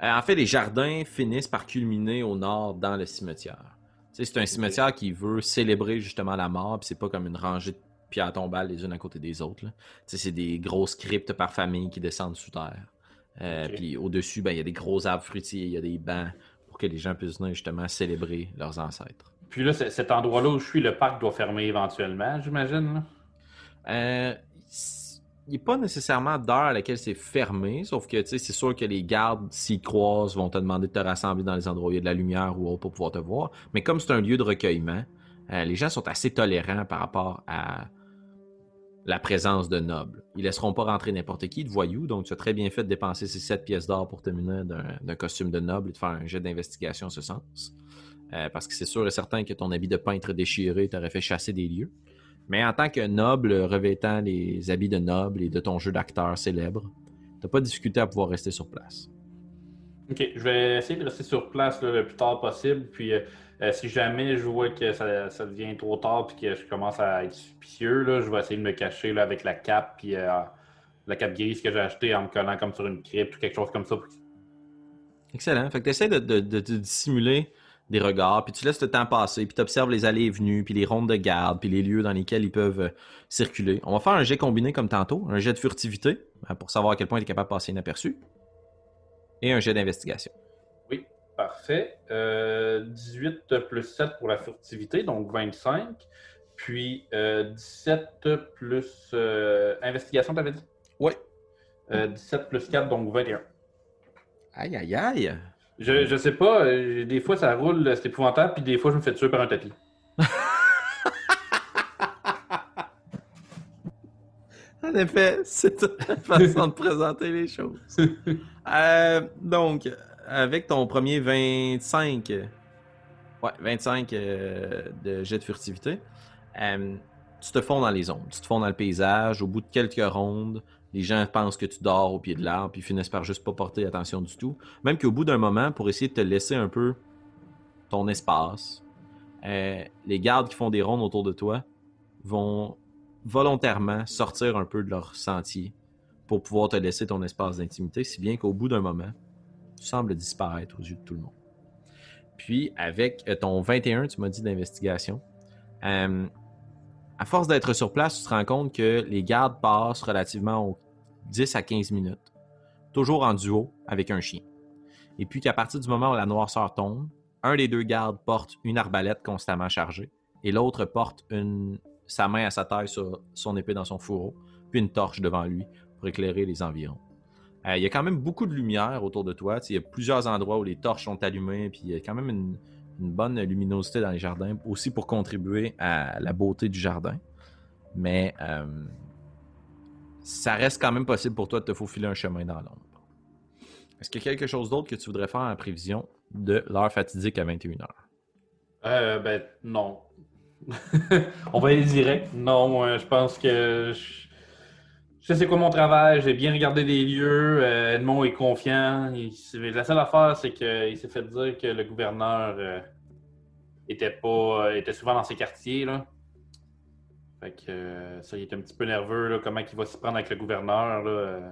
en fait, les jardins finissent par culminer au nord dans le cimetière. Tu sais, c'est un cimetière qui veut célébrer justement la mort, puis c'est pas comme une rangée de pierres tombales les unes à côté des autres. là. Tu sais, c'est des grosses cryptes par famille qui descendent sous terre. Euh. Puis au-dessus, ben, il y a des gros arbres fruitiers, il y a des bancs pour que les gens puissent venir justement célébrer leurs ancêtres. Puis là, cet endroit-là où je suis, le parc doit fermer éventuellement, j'imagine. Euh, il n'est pas nécessairement d'heure à laquelle c'est fermé, sauf que c'est sûr que les gardes, s'ils croisent, vont te demander de te rassembler dans les endroits où il y a de la lumière ou autre pour pouvoir te voir. Mais comme c'est un lieu de recueillement, euh, les gens sont assez tolérants par rapport à la présence de nobles. Ils laisseront pas rentrer n'importe qui de voyous, donc tu as très bien fait de dépenser ces 7 pièces d'or pour te munir d'un d'un costume de noble et de faire un jet d'investigation en ce sens. Euh, parce que c'est sûr et certain que ton habit de peintre déchiré t'aurait fait chasser des lieux. Mais en tant que noble revêtant les habits de noble et de ton jeu d'acteur célèbre, t'as pas discuté à pouvoir rester sur place. Ok, je vais essayer de rester sur place là, le plus tard possible. Puis euh, euh, si jamais je vois que ça, ça devient trop tard puis que je commence à être suspicieux, là, je vais essayer de me cacher là, avec la cape puis euh, la cape grise que j'ai achetée en me collant comme sur une crypte ou quelque chose comme ça. Excellent. Fait que t'essaies de, de, de, de dissimuler des regards, puis tu laisses le temps passer, puis t'observes les allées et venues, puis les rondes de garde, puis les lieux dans lesquels ils peuvent euh, circuler. On va faire un jet combiné comme tantôt, un jet de furtivité, euh, pour savoir à quel point il est capable de passer inaperçu, et un jet d'investigation. Parfait. Euh, 18 plus 7 pour la furtivité, donc 25. Puis euh, 17 plus euh, investigation, t'avais dit? Euh, 17 plus 4, donc 21. Aïe, aïe, aïe! Je, je sais pas, euh, des fois ça roule, c'est épouvantable, puis des fois je me fais tuer par un tapis. En effet, c'est une façon de présenter les choses. Euh, donc, avec ton premier 25, euh, ouais, 25 euh, de jet de furtivité, euh, tu te fonds dans les ombres, tu te fonds dans le paysage. Au bout de quelques rondes, les gens pensent que tu dors au pied de l'arbre, puis finissent par juste pas porter attention du tout. Même qu'au bout d'un moment, pour essayer de te laisser un peu ton espace, euh, les gardes qui font des rondes autour de toi vont volontairement sortir un peu de leur sentier pour pouvoir te laisser ton espace d'intimité, si bien qu'au bout d'un moment, tu sembles disparaître aux yeux de tout le monde. Puis, avec euh, ton 21, tu m'as dit d'investigation, euh, à force d'être sur place, tu te rends compte que les gardes passent relativement aux 10 à 15 minutes, toujours en duo avec un chien. Et puis qu'à partir du moment où la noirceur tombe, un des deux gardes porte une arbalète constamment chargée et l'autre porte une, sa main à sa taille sur son épée dans son fourreau, puis une torche devant lui pour éclairer les environs. Euh, Il y a quand même beaucoup de lumière autour de toi. Il y a plusieurs endroits où les torches sont allumées, puis il y a quand même une, une bonne luminosité dans les jardins, aussi pour contribuer à la beauté du jardin. Mais euh, ça reste quand même possible pour toi de te faufiler un chemin dans l'ombre. Est-ce qu'il y a quelque chose d'autre que tu voudrais faire en prévision de l'heure fatidique à 21h? Euh, ben, non. On va aller direct. Non, je pense que je, sais quoi mon travail, j'ai bien regardé les lieux. euh, Edmond est confiant. La seule affaire, c'est qu'il s'est fait dire que le gouverneur euh, était pas était souvent dans ses quartiers. Là. Fait que euh, ça, il est un petit peu nerveux. Là, comment il va s'y prendre avec le gouverneur. Là, euh,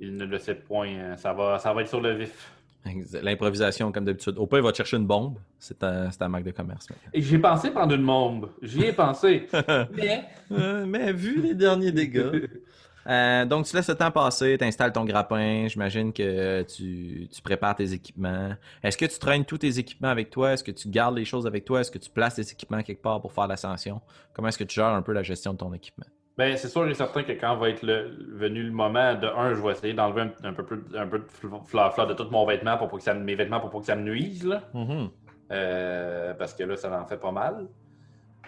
il ne le sait point. euh, Ça va, ça va être sur le vif. L'improvisation, comme d'habitude. Au pire, il va te chercher une bombe. C'est c'est ta marque de commerce. J'ai pensé prendre une bombe. J'y ai pensé. Mais Euh, mais vu les derniers dégâts. Euh, donc, tu laisses le temps passer, tu installes ton grappin. J'imagine que tu, tu prépares tes équipements. Est-ce que tu traînes tous tes équipements avec toi? Est-ce que tu gardes les choses avec toi? Est-ce que tu places tes équipements quelque part pour faire l'ascension? Comment est-ce que tu gères un peu la gestion de ton équipement? Ben, c'est sûr et certain que quand va être le- venu le moment de un, je vais essayer d'enlever un, un peu plus un peu de fleur fleur de tout mon vêtement pour pas que ça me- mes vêtements pour pas que ça me nuise là. Mhm. Euh, parce que là, ça en fait pas mal.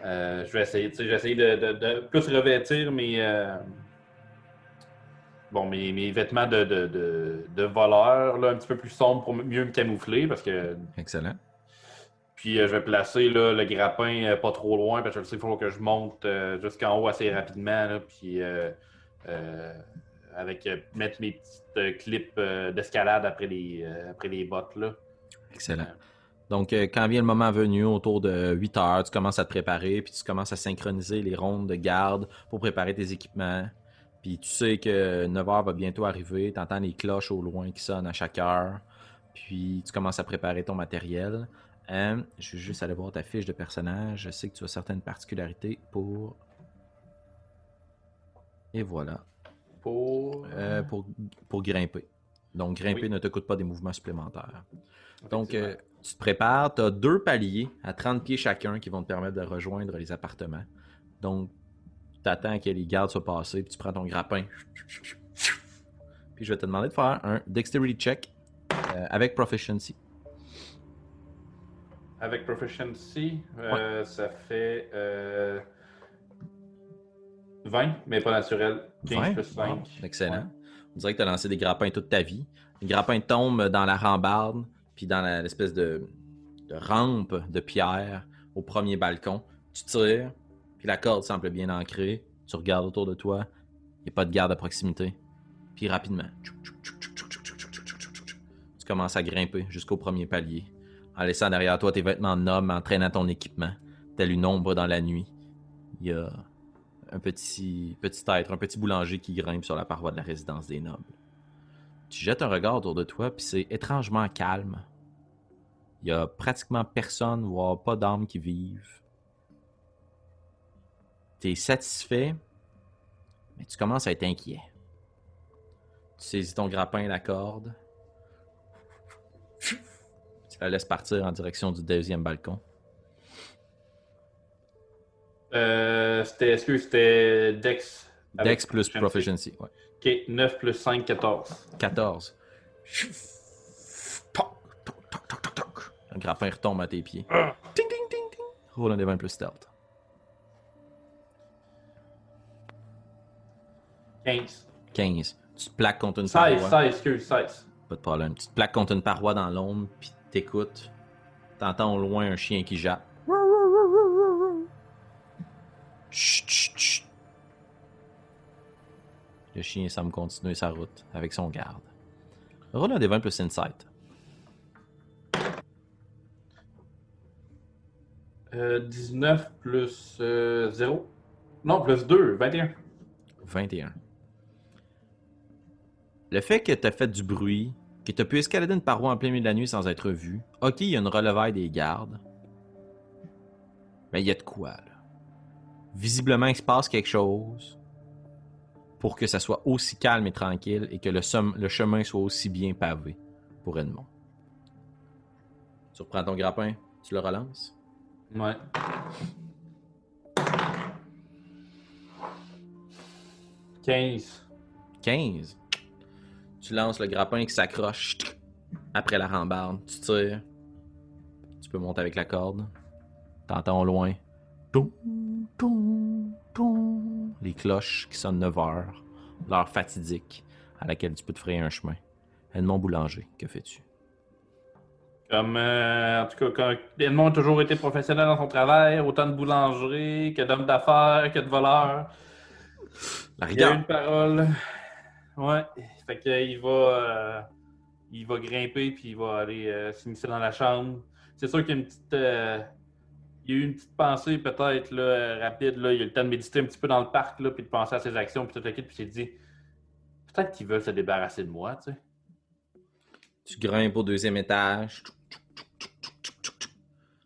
Euh, je vais essayer, je vais essayer de, de- de plus revêtir mes, bon, mes, mes vêtements de, de, de, de voleur, là, un petit peu plus sombres pour mieux me camoufler. Parce que, Excellent. puis euh, je vais placer là, le grappin euh, pas trop loin, parce que je sais qu'il faut que je monte euh, jusqu'en haut assez rapidement. là, puis avec mettre mes petites clips d'escalade après les, après les bottes. Là. Excellent. Donc, quand vient le moment venu, autour de 8 heures, tu commences à te préparer, puis tu commences à synchroniser les rondes de garde pour préparer tes équipements. Puis tu sais que 9 heures va bientôt arriver, tu entends les cloches au loin qui sonnent à chaque heure, puis tu commences à préparer ton matériel. Euh, je vais juste aller voir ta fiche de personnage. Je sais que tu as certaines particularités pour. Et voilà. Pour. Euh, pour, pour grimper. Donc, grimper Oui. ne te coûte pas des mouvements supplémentaires. Donc, euh, tu te prépares, tu as deux paliers à 30 pieds chacun qui vont te permettre de rejoindre les appartements. Donc, tu attends que les gardes soient passés, puis tu prends ton grappin. Puis je vais te demander de faire un dexterity check euh, avec proficiency. Avec Proficiency, euh, ça fait euh, 20, mais pas naturel. 15 20? plus 5. Wow, excellent. On dirait que tu as lancé des grappins toute ta vie. Les grappins tombent dans la rambarde, puis dans l'espèce de, de rampe de pierre au premier balcon. Tu tires, la corde semble bien ancrée. Tu regardes autour de toi, il n'y a pas de garde à proximité. Puis rapidement, tu commences à grimper jusqu'au premier palier, en laissant derrière toi tes vêtements de noble, en traînant ton équipement, tel une ombre dans la nuit. Il y a un petit, petit être, un petit boulanger qui grimpe sur la paroi de la résidence des nobles. Tu jettes un regard autour de toi, puis c'est étrangement calme. Il y a pratiquement personne, voire pas d'âmes qui vivent. Tu es satisfait, mais tu commences à être inquiet. Tu saisis ton grappin et la corde. Tu la laisses partir en direction du deuxième balcon. Euh, c'était, est-ce que c'était Dex? Dex plus proficiency? Ouais. Ok, 9 plus 5, 14. 14. Le grappin retombe à tes pieds. Ah. Ting, ting, ting, ting. Roule un des 20 plus stealth. 15. 15. Tu te plaques contre une 16, paroi. 16, excuse, 16. Pas de problème. Tu te plaques contre une paroi dans l'ombre, puis t'écoutes. T'entends au loin un chien qui jappe. Chut, chut, chut. Le chien semble continuer sa route avec son garde. Roule un des 20 plus insight. Euh, 19 plus euh, 0. Non, plus 2, 21. 21. Le fait que tu as fait du bruit, que tu as pu escalader une paroi en plein milieu de la nuit sans être vu, ok, il y a une relevaille des gardes. Mais il y a de quoi, là. Visiblement, il se passe quelque chose pour que ça soit aussi calme et tranquille et que le, le chemin soit aussi bien pavé pour Edmond. Tu reprends ton grappin, tu le relances? Ouais. Quinze. 15. Tu lances le grappin qui s'accroche après la rambarde. Tu tires. Tu peux monter avec la corde. T'entends au loin. Toum, toum, toum. Les cloches qui sonnent 9 heures. L'heure fatidique à laquelle tu peux te frayer un chemin. Edmond Boulanger, que fais-tu? Comme, euh, en tout cas, quand Edmond a toujours été professionnel dans son travail, autant de boulangerie que d'homme d'affaires, que de voleur. La Il a rigueur. une parole. Ouais. Fait que, il va, euh, il va grimper puis il va aller euh, s'immiscer dans la chambre. C'est sûr qu'il y a une petite, euh, il y a eu une petite pensée peut-être là, rapide. Là. Il a eu le temps de méditer un petit peu dans le parc là, puis de penser à ses actions puis tout le kit, puis il s'est dit peut-être qu'ils veulent se débarrasser de moi, tu sais. Tu grimpes au deuxième étage.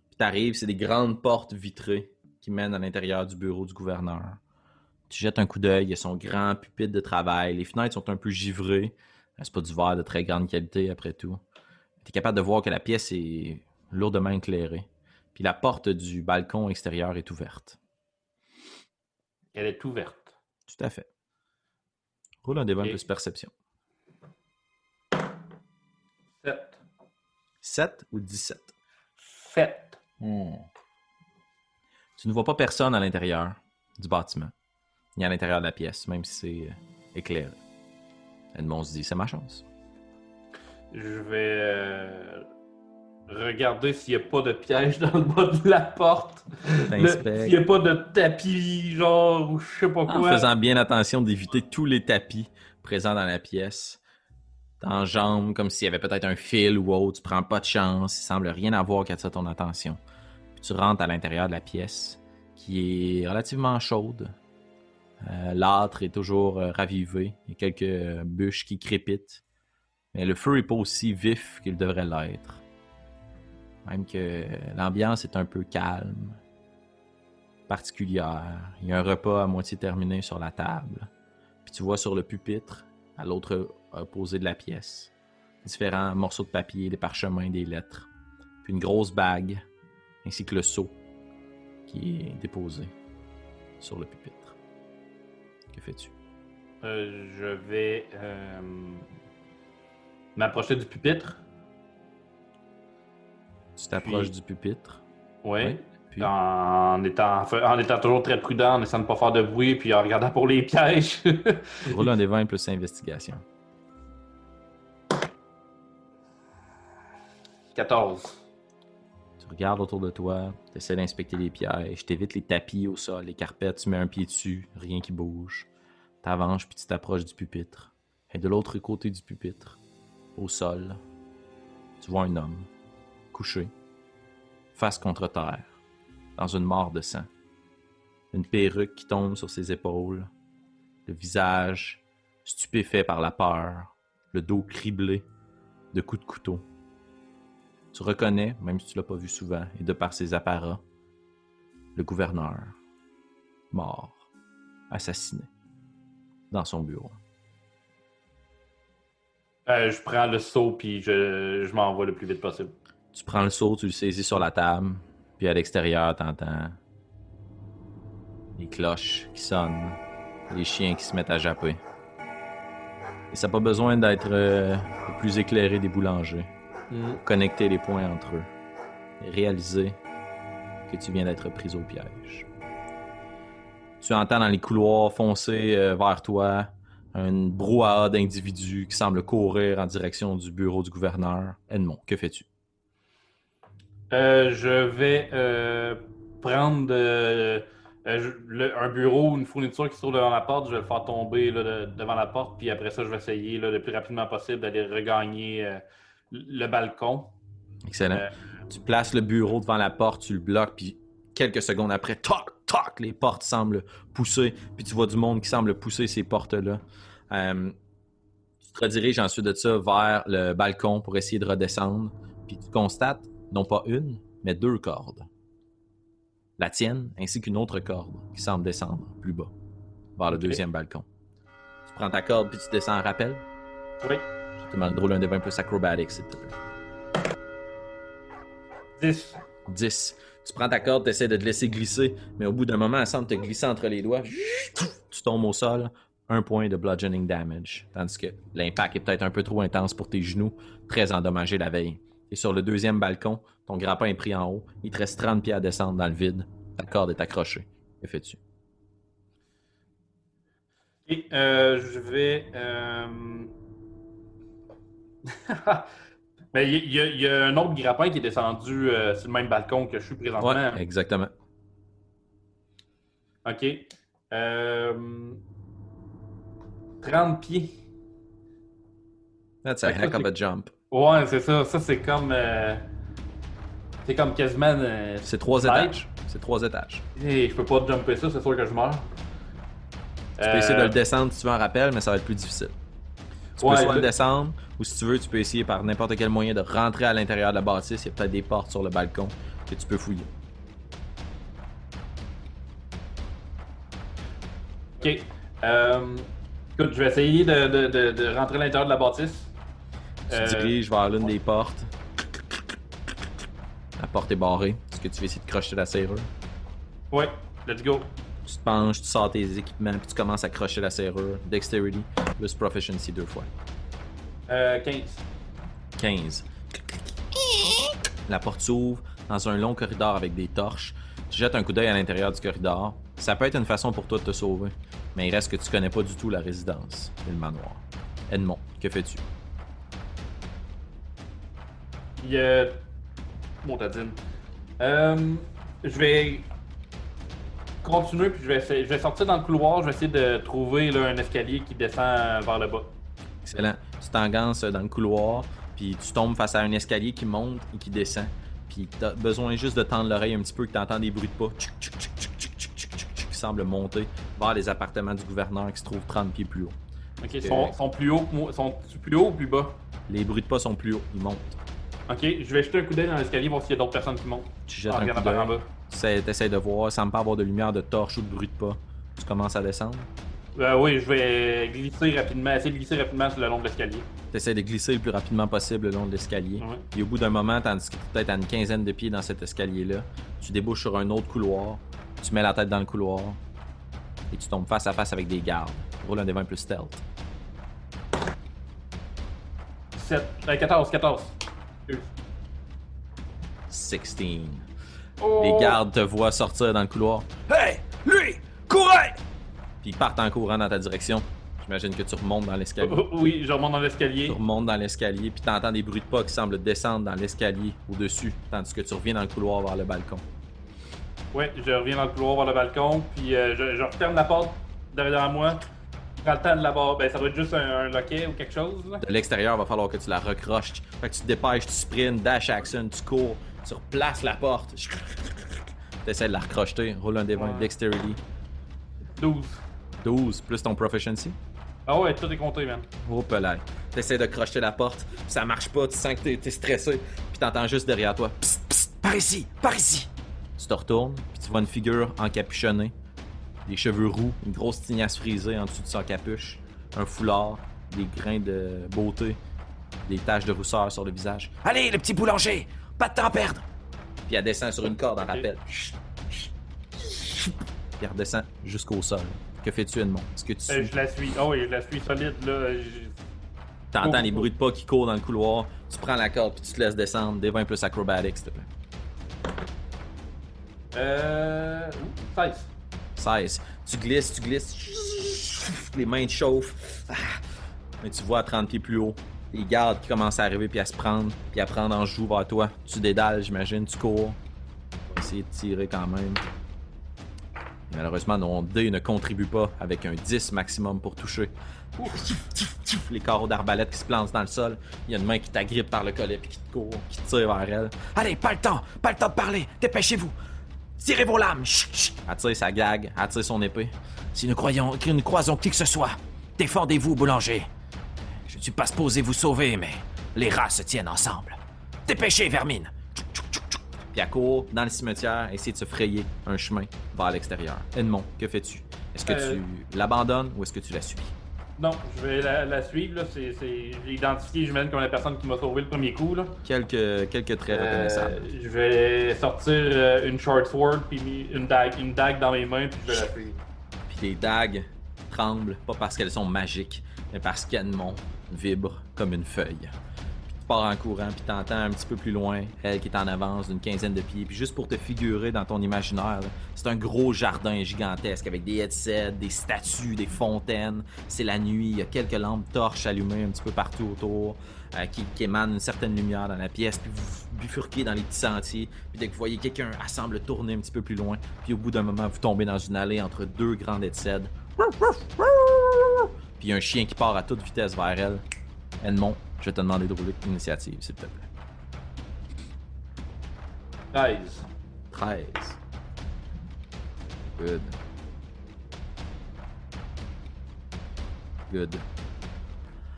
Puis t'arrives, c'est des grandes portes vitrées qui mènent à l'intérieur du bureau du gouverneur. Tu jettes un coup d'œil, il y a son grand pupitre de travail. Les fenêtres sont un peu givrées. C'est pas du verre de très grande qualité après tout. Tu es capable de voir que la pièce est lourdement éclairée. Puis la porte du balcon extérieur est ouverte. Elle est ouverte. Tout à fait. Roule un des 20 Ok. plus perception. 7. 7 ou 17? 7. Tu ne vois pas personne à l'intérieur du bâtiment, ni à l'intérieur de la pièce, même si c'est euh, éclairé. Edmond se dit, c'est ma chance. Je vais euh, regarder s'il n'y a pas de piège dans le bas de la porte. S'il n'y a pas de tapis, genre, ou je sais pas En quoi. faisant bien attention d'éviter tous les tapis présents dans la pièce. T'enjambes comme s'il y avait peut-être un fil ou autre. Tu prends pas de chance. Il semble rien avoir qui attire ton attention. Puis tu rentres à l'intérieur de la pièce qui est relativement chaude. Euh, L'âtre est toujours euh, ravivé. Il y a quelques euh, bûches qui crépitent. Mais le feu est pas aussi vif qu'il devrait l'être. Même que l'ambiance est un peu calme particulière. Il y a un repas à moitié terminé sur la table. Puis tu vois sur le pupitre, à l'autre opposé de la pièce, différents morceaux de papier, des parchemins, des lettres. Puis une grosse bague, ainsi que le seau qui est déposé sur le pupitre. Que fais-tu? Euh, je vais euh, m'approcher du pupitre. Tu t'approches Puis- du pupitre? Oui. Oui. Puis, En étant, en étant toujours très prudent, en essayant de ne pas faire de bruit, puis en regardant pour les pièges. roule un des 20 plus investigation. 14. Tu regardes autour de toi, tu essaies d'inspecter les pièges, t'évites les tapis au sol, les carpettes, tu mets un pied dessus, rien qui bouge. T'avances puis tu t'approches du pupitre. Et de l'autre côté du pupitre, au sol, tu vois un homme, couché, face contre terre, dans une mare de sang. Une perruque qui tombe sur ses épaules, le visage stupéfait par la peur, le dos criblé de coups de couteau. Tu reconnais, même si tu l'as pas vu souvent, et de par ses apparats, le gouverneur, mort, assassiné, dans son bureau. Euh, je prends le seau, puis je, je m'envoie le plus vite possible. Tu prends le seau, tu le saisis sur la table, puis à l'extérieur, t'entends les cloches qui sonnent, les chiens qui se mettent à japper. Et ça n'a pas besoin d'être euh, le plus éclairé des boulangers. Connecter les points entre eux et réaliser que tu viens d'être pris au piège. Tu entends dans les couloirs foncer euh, vers toi une brouhaha d'individus qui semblent courir en direction du bureau du gouverneur. Edmond, que fais-tu? Euh, je vais euh, prendre euh, euh, le- un bureau, une fourniture qui se trouve devant la porte, je vais le faire tomber là, de- devant la porte, puis après ça, je vais essayer là, le plus rapidement possible d'aller regagner euh, le balcon. Excellent. Euh, Tu places le bureau devant la porte, tu le bloques, puis quelques secondes après, toc, toc, les portes semblent pousser, puis tu vois du monde qui semble pousser ces portes-là. Euh, tu te rediriges ensuite de ça vers le balcon pour essayer de redescendre, puis tu constates non pas une, mais deux cordes. La tienne, ainsi qu'une autre corde qui semble descendre plus bas, vers le deuxième balcon. Tu prends ta corde, puis tu descends en rappel? oui, demande de rouler un des 20 plus acrobatics, s'il te plaît. 10. 10. Tu prends ta corde, tu essaies de te laisser glisser, mais au bout d'un moment, elle semble te glisser entre les doigts. Tu tombes au sol, un point de bludgeoning damage. Tandis que l'impact est peut-être un peu trop intense pour tes genoux, très endommagé la veille. Et sur le deuxième balcon, ton grappin est pris en haut, il te reste 30 pieds à descendre dans le vide. Ta corde est accrochée. Que fais-tu? Et euh, je vais. euh, Mais il y, a- il y a un autre grappin qui est descendu euh, sur le même balcon que je suis présentement. Ouais, exactement. Ok. Euh, 30 pieds. That's a heck of a jump. Ouais, c'est ça. Ça, c'est comme. euh, C'est comme quasiment. euh, C'est trois étages. C'est trois étages. hey, je peux pas jumper ça, c'est sûr que je meurs. Tu peux essayer de le descendre si tu veux en rappel, mais ça va être plus difficile. Tu Ouais, peux soit le- descendre, ou si tu veux, tu peux essayer par n'importe quel moyen de rentrer à l'intérieur de la bâtisse. Il y a peut-être des portes sur le balcon que tu peux fouiller. Ok. Euh, écoute, je vais essayer de, de- de- de rentrer à l'intérieur de la bâtisse. Tu Euh, diriges vers l'une des portes. La porte est barrée. Est-ce que tu veux essayer de crocheter la serrure? Ouais, let's go. Tu te penches, tu sors tes équipements, puis tu commences à crocher la serrure. Dexterity plus Proficiency deux fois. Euh, 15. 15. La porte s'ouvre dans un long corridor avec des torches. Tu jettes un coup d'œil à l'intérieur du corridor. Ça peut être une façon pour toi de te sauver, mais il reste que tu connais pas du tout la résidence et le manoir. Edmond, que fais-tu? Il y a. Montadine. Euh, je vais continuer, puis je vais, essayer- je vais sortir dans le couloir. Je vais essayer de trouver là, un escalier qui descend vers le bas. Excellent. Tu t'engances dans le couloir, puis tu tombes face à un escalier qui monte et qui descend. Puis t'as besoin juste de tendre l'oreille un petit peu, que t'entends des bruits de pas qui semblent monter vers les appartements du gouverneur qui se trouvent 30 pieds plus haut. Ok, ils sont, sont plus hauts que moi. Sont plus haut ou plus bas? Les bruits de pas sont plus hauts, ils montent. Ok, je vais jeter un coup d'œil dans l'escalier, voir s'il y a d'autres personnes qui montent. Tu jettes En un coup regardant par en d'œil, bas. T'essaies de voir, ça me pas avoir de lumière, de torche ou de bruit de pas. Tu commences à descendre. Euh, oui, je vais glisser rapidement, essayer de glisser rapidement sur le long de l'escalier. Tu essaies de glisser le plus rapidement possible le long de l'escalier. Ouais. Puis au bout d'un moment, tandis que tu es peut-être à une quinzaine de pieds dans cet escalier-là, tu débouches sur un autre couloir, tu mets la tête dans le couloir et tu tombes face à face avec des gardes. Roule un des 20 plus stealth. 7, euh, 14, 14. 16. Oh! Les gardes te voient sortir dans le couloir. Hey! Lui! Courez! Puis ils partent en courant dans ta direction. J'imagine que tu remontes dans l'escalier. Oh, Oui, je remonte dans Tu l'escalier. remontes dans l'escalier, puis t'entends des bruits de pas qui semblent descendre dans l'escalier au-dessus, tandis que tu reviens dans le couloir vers le balcon. Ouais, je reviens dans le couloir vers le balcon, puis euh, je, je referme la porte derrière moi. Je prends le temps de la barre. Ben, ça doit être juste un, un loquet ou quelque chose, là. De l'extérieur, va falloir que tu la recroches. Fait que tu te dépêches, tu sprints, dash action, tu cours, tu replaces la porte. Tu essaies de la recrocheter. Roule un des 20 Ouais. dexterity. 12. 12 plus ton proficiency. Ah ouais, tout est compté, man. Oh pelay. T'essaies de crocheter la porte, ça marche pas, tu sens que t'es, t'es stressé, puis t'entends juste derrière toi. Psst, psst, Par ici! Par ici! Tu te retournes, puis tu vois une figure encapuchonnée, des cheveux roux, une grosse tignasse frisée en dessous de sa capuche, un foulard, des grains de beauté, des taches de rousseur sur le visage. Allez, le petit boulanger! Pas de temps à perdre! Puis elle descend sur une corde en rappel. Puis elle redescend jusqu'au sol. Que fais-tu, Edmond? Est-ce que tu Euh, je la suis. Oui, je la suis solide, là. Je- t'entends oh, les oh. bruits de pas qui courent dans le couloir? Tu prends la corde puis tu te laisses descendre. Des 20 plus acrobatics, s'il te plaît. Euh. ouh, 16. 16. Tu glisses, tu glisses. Les mains te chauffent. Ah. Mais tu vois à 30 pieds plus haut. Les gardes qui commencent à arriver puis à se prendre, puis à prendre en joue vers toi. Tu dédales, j'imagine, tu cours. Tu vas essayer de tirer quand même. Malheureusement, ton dé ne contribue pas avec un 10 maximum pour toucher. Les carreaux d'arbalète qui se plantent dans le sol. Il y a une main qui t'agrippe par le collet puis qui te court, qui te tire vers elle. Allez, pas le temps! Pas le temps de parler! Dépêchez-vous! Tirez vos lames! Chut, chut. Elle tire sa gag, elle tire son épée. Si nous croyons, que nous croisons qui que ce soit, défendez-vous, boulanger. Je ne suis pas supposé vous sauver, mais les rats se tiennent ensemble. Dépêchez, vermine! Puis elle court dans le cimetière, essayer de se frayer un chemin vers l'extérieur. Edmond, que fais-tu? Est-ce que Euh. tu l'abandonnes ou est-ce que tu la suis? Non, je vais la, la suivre, là. C'est. l'ai identifié, j'imagine, comme la personne qui m'a sauvé le premier coup, là. Quelques, quelques traits reconnaissables. Euh, je vais sortir euh, une short sword, puis une dague, une dague dans mes mains, puis je vais la suivre. Puis les dagues tremblent, pas parce qu'elles sont magiques, mais parce qu'Edmond vibre comme une feuille. Puis tu pars en courant, puis t'entends un petit peu plus loin, elle qui est en avance d'une quinzaine de pieds. Puis juste pour te figurer dans ton imaginaire, c'est un gros jardin gigantesque avec des headsets, des statues, des fontaines. C'est la nuit, il y a quelques lampes torches allumées un petit peu partout autour. euh, qui, émanent une certaine lumière dans la pièce, puis vous bifurquez dans les petits sentiers, puis dès que vous voyez quelqu'un, elle semble tourner un petit peu plus loin, puis au bout d'un moment, vous tombez dans une allée entre deux grandes headsets. Puis il y a un chien qui part à toute vitesse vers elle. Edmond, je vais te demander de rouler l'initiative, s'il te plaît. 13. 13. Good. Good.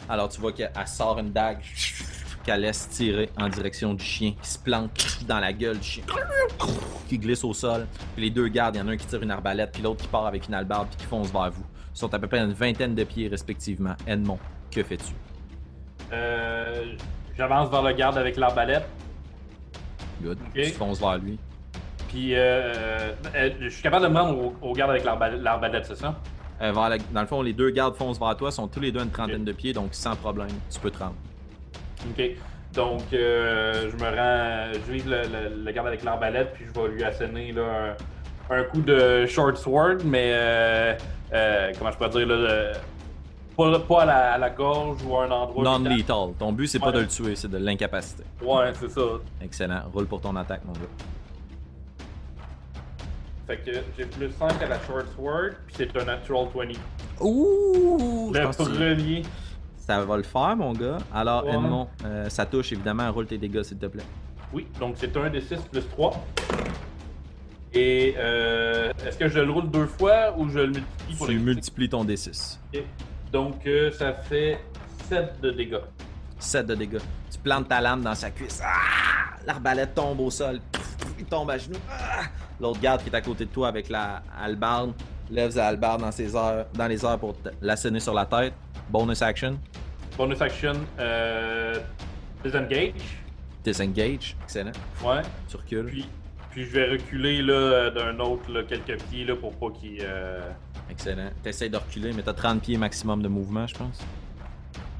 Alors tu vois qu'elle elle sort une dague qu'elle laisse tirer en direction du chien qui se plante dans la gueule du chien qui glisse au sol. Puis les deux gardes, il y en a un qui tire une arbalète puis l'autre qui part avec une albarde puis qui fonce vers vous. Sont à peu près une vingtaine de pieds respectivement. Edmond, que fais-tu? Euh, J'avance vers le garde avec l'arbalète. Good. Ok. Tu fonces vers lui. Puis, euh, euh, je suis capable de me rendre au, au garde avec l'arba- l'arbalète, c'est ça? Euh, vers la- dans le fond, les deux gardes foncent vers toi, sont tous les deux à une trentaine de pieds, donc sans problème, tu peux te rendre. Ok. Donc, euh, je me rends, je vise le, le- le garde avec l'arbalète, puis je vais lui asséner là, un, un coup de short sword, mais euh, comment je peux dire, là, le- pas, pas à, la, à la gorge ou à un endroit. Non-lethal. Ton but, c'est pas de le tuer, c'est de l'incapaciter. Ouais, c'est ça. Excellent. Roule pour ton attaque, mon gars. Fait que j'ai plus 5 à la short sword, puis c'est un natural 20. Ouh! Le premier. ça va le faire, mon gars. Alors, Ouais. Edmond, euh, ça touche, évidemment. Roule tes dégâts, s'il te plaît. Oui, donc c'est un des 6 plus 3. Et euh, est-ce que je le roule deux fois ou je le multiplie pour Tu multiplies ton D6. Donc euh, ça fait 7 de dégâts. 7 de dégâts. Tu plantes ta lame dans sa cuisse. Ah! L'arbalète tombe au sol. Il tombe à genoux. Ah! L'autre garde qui est à côté de toi avec la hallebarde lève sa hallebarde dans, ses dans les airs pour l'asséner sur la tête. Bonus action. Bonus action, euh, disengage. Disengage. Excellent. Ouais. Tu recules. Puis, puis je vais reculer là, d'un autre là, quelques pieds là, pour pas qu'il. euh, Excellent. T'essayes de reculer, mais t'as 30 pieds maximum de mouvement, je pense.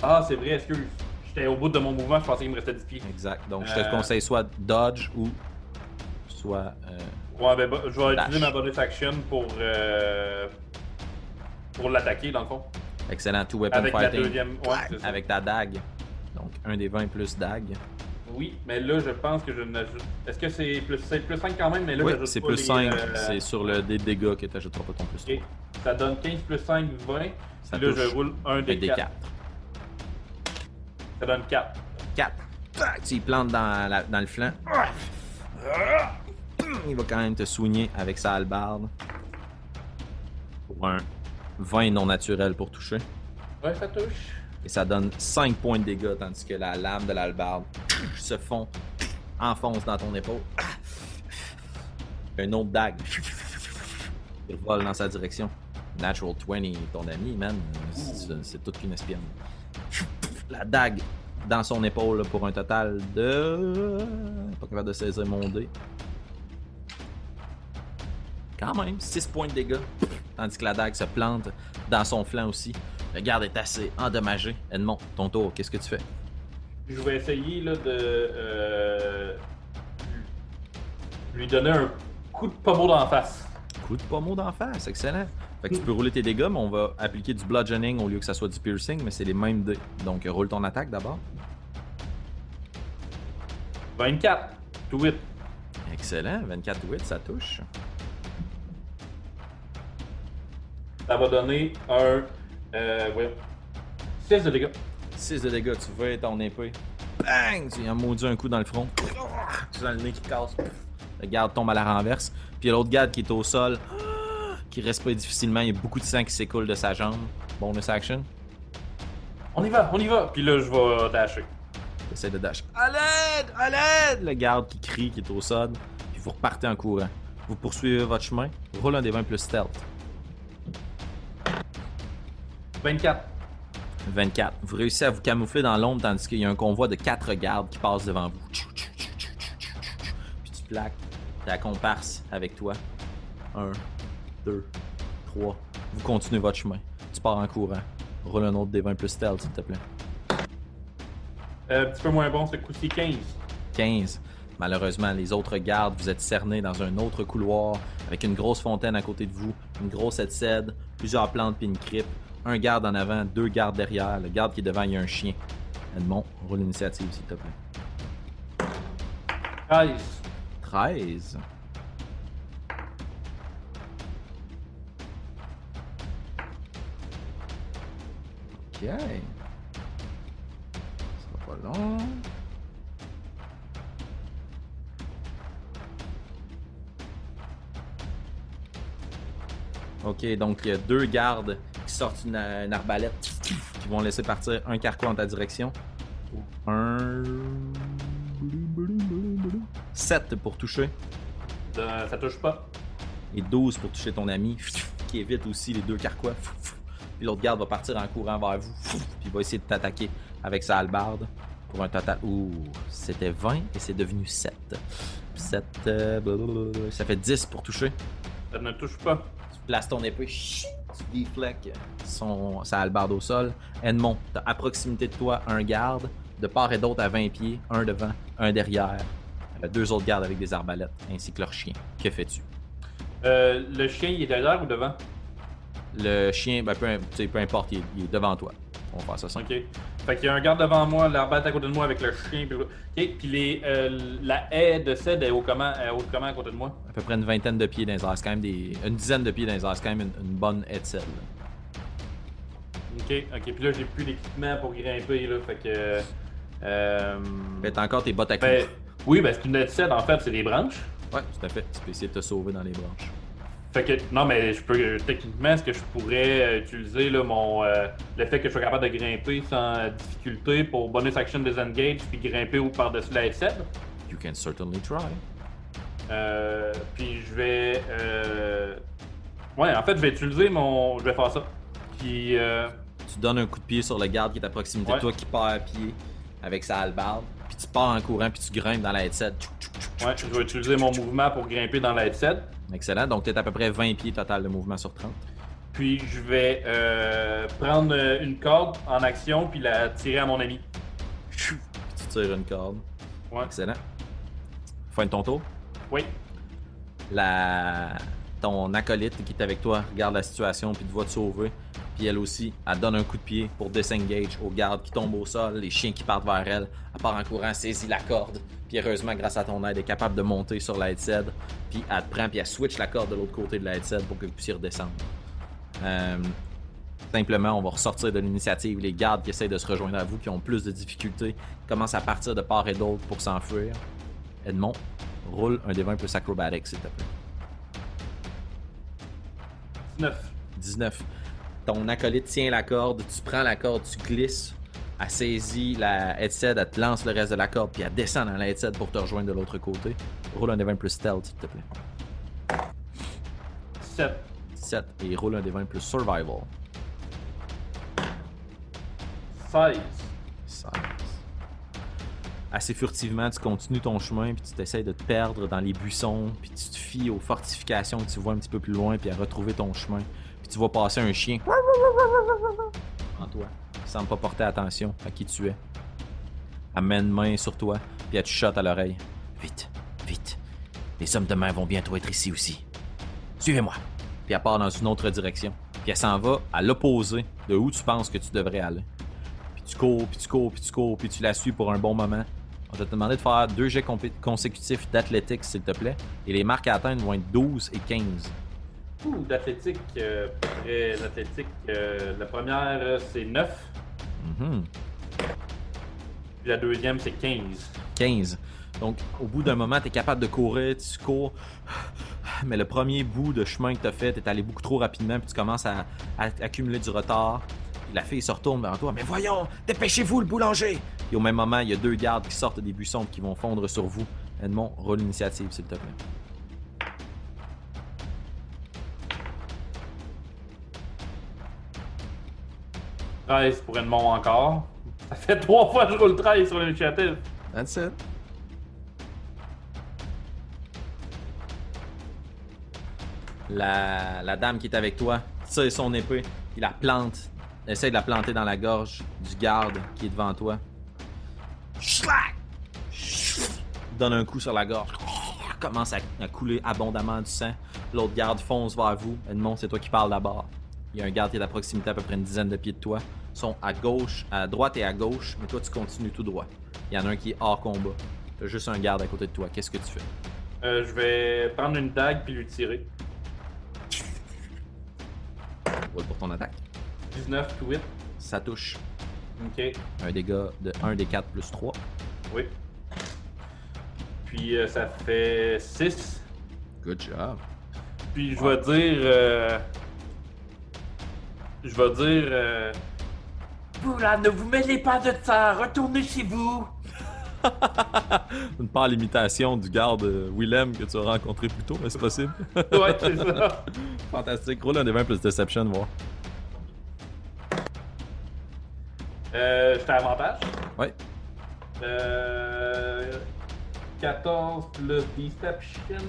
Ah, c'est vrai, excuse. J'étais au bout de mon mouvement, je pensais qu'il me restait 10 pieds. Exact. Donc, je te Euh. conseille soit dodge ou soit. euh, Ouais, ben, je vais Dash. utiliser ma bonus action pour. euh, pour l'attaquer dans le fond. excellent. Two weapon Avec la fighting. deuxième. Ouais, c'est ça. Avec ta dague. Donc, un des 20 plus dague. Oui, mais là, je pense que je n'ajoute. Est-ce que c'est plus, c'est plus 5 quand même? Mais là, Oui, c'est plus les, 5. euh, C'est sur le dé de dégâts que t'ajouteras pas ton plus 3. Ok. Ça donne 15 plus 5, 20. Ça là, je roule un des 4. 4. Ça donne 4. 4. Tu y plantes dans, la- dans le flanc. Il va quand même te soigner avec sa hallebarde. Pour un 20 non naturel pour toucher. Ouais, ça touche. Et ça donne 5 points de dégâts, tandis que la lame de l'hallebarde se fond, enfonce dans ton épaule. Un autre dague. Il vole dans sa direction. Natural 20, ton ami, man. C'est toute qu'une espionne. La dague dans son épaule pour un total de. Pas capable de saisir mon dé. Quand même, 6 points de dégâts. Tandis que la dague se plante dans son flanc aussi. Le garde est assez endommagé. Edmond, ton tour, qu'est-ce que tu fais? Je vais essayer là, de. euh, lui donner un coup de pommeau dans la face. Coup de pommeau d'en face, excellent. Fait que tu peux rouler tes dégâts, mais on va appliquer du bludgeoning au lieu que ça soit du piercing, mais c'est les mêmes dés. Donc roule ton attaque d'abord. 24. To it. Excellent, 24 to hit, ça touche. Ça va donner un. Euh, ouais. 6 de dégâts. 6 de dégâts, tu veux ton épée. Bang! Tu lui as maudit un coup dans le front. Tu as le nez qui casse. Le garde tombe à la renverse. Puis il y a l'autre garde qui est au sol, qui respire difficilement. Il y a beaucoup de sang qui s'écoule de sa jambe. Bonus action. On y va, on y va. Puis là, je vais dasher. Essaye de dash. À l'aide! À l'aide! Le garde qui crie, qui est au sol. Puis vous repartez en courant. Vous poursuivez votre chemin. Roule un des 20 plus stealth. 24. 24. Vous réussissez à vous camoufler dans l'ombre tandis qu'il y a un convoi de 4 gardes qui passent devant vous. Puis tu plaques ta comparse avec toi. 1, 2, 3. Vous continuez votre chemin. Tu pars en courant. Roule un autre des 20 plus stealth, s'il te plaît. Euh, un petit peu moins bon, ce coup-ci 15. 15. Malheureusement, les autres gardes, vous êtes cernés dans un autre couloir avec une grosse fontaine à côté de vous, une grosse cède, plusieurs plantes puis une crypte. Un garde en avant, deux gardes derrière. Le garde qui est devant, il y a un chien. Edmond, roule l'initiative, s'il te plaît. 13. 13. Ok. Ça sera pas long. Ok, donc il y a deux gardes qui sortent une, une arbalète qui vont laisser partir un carquois en ta direction. Un. 7 pour toucher Euh, ça touche pas. et 12 pour toucher ton ami qui évite aussi les deux carquois. Puis l'autre garde va partir en courant vers vous puis il va essayer de t'attaquer avec sa hallebarde. Pour un total. Ouh, c'était 20 et c'est devenu 7. 7. euh, ça fait 10 pour toucher. Ça ne touche pas. Places ton épée, chut, tu déflecques son, sa hallebarde au sol. Edmond, t'as à proximité de toi un garde, de part et d'autre à 20 pieds, un devant, un derrière. Euh, Deux autres gardes avec des arbalètes, ainsi que leur chien. Que fais-tu? Euh, le chien, il est derrière ou devant? Le chien, ben, peu, peu importe, il est devant toi. On va faire ça simple. Ok. Fait qu'il y a un garde devant moi, l'arbalète à côté de moi avec le chien. Puis, ok. Puis les, euh, la haie de cèdre est haut comment, est haut comment à côté de moi? À peu près une vingtaine de pieds dans les airs. C'est quand même des. Une dizaine de pieds dans les airs. C'est quand même une, une bonne headset. là. Ok, ok. Puis là, j'ai plus d'équipement pour grimper, là. Fait que. Euh, Fais encore tes bottes à ben, oui, ben c'est une headset, en fait, c'est des branches. Ouais, tout à fait. Tu peux essayer de te sauver dans les branches. Fait que, non, mais je peux, euh, techniquement, est-ce que je pourrais euh, utiliser là, mon, euh, le fait que je sois capable de grimper sans difficulté pour bonus action disengage puis grimper ou par-dessus la headset? You can certainly try. Euh, puis je vais. Euh... Ouais, en fait, je vais utiliser mon. Je vais faire ça. Puis. Euh... Tu donnes un coup de pied sur le garde qui est à proximité Ouais. de toi qui part à pied avec sa hallebarde. Puis tu pars en courant puis tu grimpes dans la headset. Ouais, je vais utiliser mon mouvement pour grimper dans la headset. Excellent. Donc tu es à peu près 20 pieds total de mouvement sur 30. Puis je vais euh, prendre euh, une corde en action puis la tirer à mon ami. Chou. Puis tu tires une corde. Ouais. Excellent. Fin de ton tour? Oui. la ton acolyte qui est avec toi regarde la situation puis te voit te sauver. Puis elle aussi, elle donne un coup de pied pour disengage au garde qui tombe au sol, les chiens qui partent vers elle. Elle part en courant, saisit la corde. Puis heureusement, grâce à ton aide, elle est capable de monter sur la headset. Puis elle te prend, puis elle switch la corde de l'autre côté de la headset pour que vous puissiez redescendre. Euh, simplement, on va ressortir de l'initiative. Les gardes qui essayent de se rejoindre à vous, qui ont plus de difficultés, commencent à partir de part et d'autre pour s'enfuir. Edmond, roule un des 20 plus acrobatic, s'il te plaît. 19. 19. Ton acolyte tient la corde, tu prends la corde, tu glisses, elle saisit la headset, elle te lance le reste de la corde, puis elle descend dans la headset pour te rejoindre de l'autre côté. Roule un des 20 plus stealth, s'il te plaît. 7. 17. Et roule un des 20 plus survival. 16. 16. Assez furtivement, tu continues ton chemin, puis tu t'essayes de te perdre dans les buissons, puis tu te fies aux fortifications que tu vois un petit peu plus loin, puis à retrouver ton chemin. Puis tu vois passer un chien en toi, semble pas porter attention à qui tu es. Elle met main sur toi, puis elle te à l'oreille. Vite, vite. Les hommes de main vont bientôt être ici aussi. Suivez-moi. Puis elle part dans une autre direction. Puis elle s'en va à l'opposé de où tu penses que tu devrais aller. Puis tu cours, puis tu cours, puis tu cours, puis tu la suis pour un bon moment. On va te demander de faire deux jets consécutifs d'athlétique, s'il te plaît. Et les marques à atteindre vont être 12 et 15. D'athlétique. Euh, d'athlétique. euh, la première, euh, c'est 9. Mhm. Puis la deuxième, c'est 15. 15. Donc, au bout d'un moment, tu es capable de courir, tu cours. Mais le premier bout de chemin que tu as fait, tu es allé beaucoup trop rapidement, puis tu commences à, à accumuler du retard. Puis la fille se retourne vers toi. Mais voyons, dépêchez-vous, le boulanger! Et au même moment, il y a deux gardes qui sortent des buissons qui vont fondre sur vous. Edmond, roule l'initiative, s'il te plaît. « 13 pour Edmond encore. Ça fait trois fois que je roule 13 sur l'initiative. That's it. La, la dame qui est avec toi tire son épée, il la plante, essaie de la planter dans la gorge du garde qui est devant toi. Schlack! Donne un coup sur la gorge. Commence à, à couler abondamment du sang. L'autre garde fonce vers vous. Edmond, c'est toi qui parles d'abord. Il y a un garde qui est à proximité à peu près une dizaine de pieds de toi. Sont à gauche, à droite et à gauche, mais toi tu continues tout droit. Il y en a un qui est hors combat. T'as juste un garde à côté de toi. Qu'est-ce que tu fais? Euh, je vais prendre une dague puis lui tirer. Pour ton attaque. 19 to hit. Ça touche. Ok, Un dégât de 1 des 4 plus 3. oui. Puis euh, ça fait 6. Good job. Puis je vais dire. euh, je vais dire. Oula, ne vous mêlez pas de ça, retournez chez vous. Une pâle imitation du garde euh, Willem que tu as rencontré plus tôt, mais c'est possible? Ouais, c'est ça. Fantastique. Roule un des 20 plus Deception, voir. Euh, je fais avantage. Ouais. Euh, 14 plus Deception.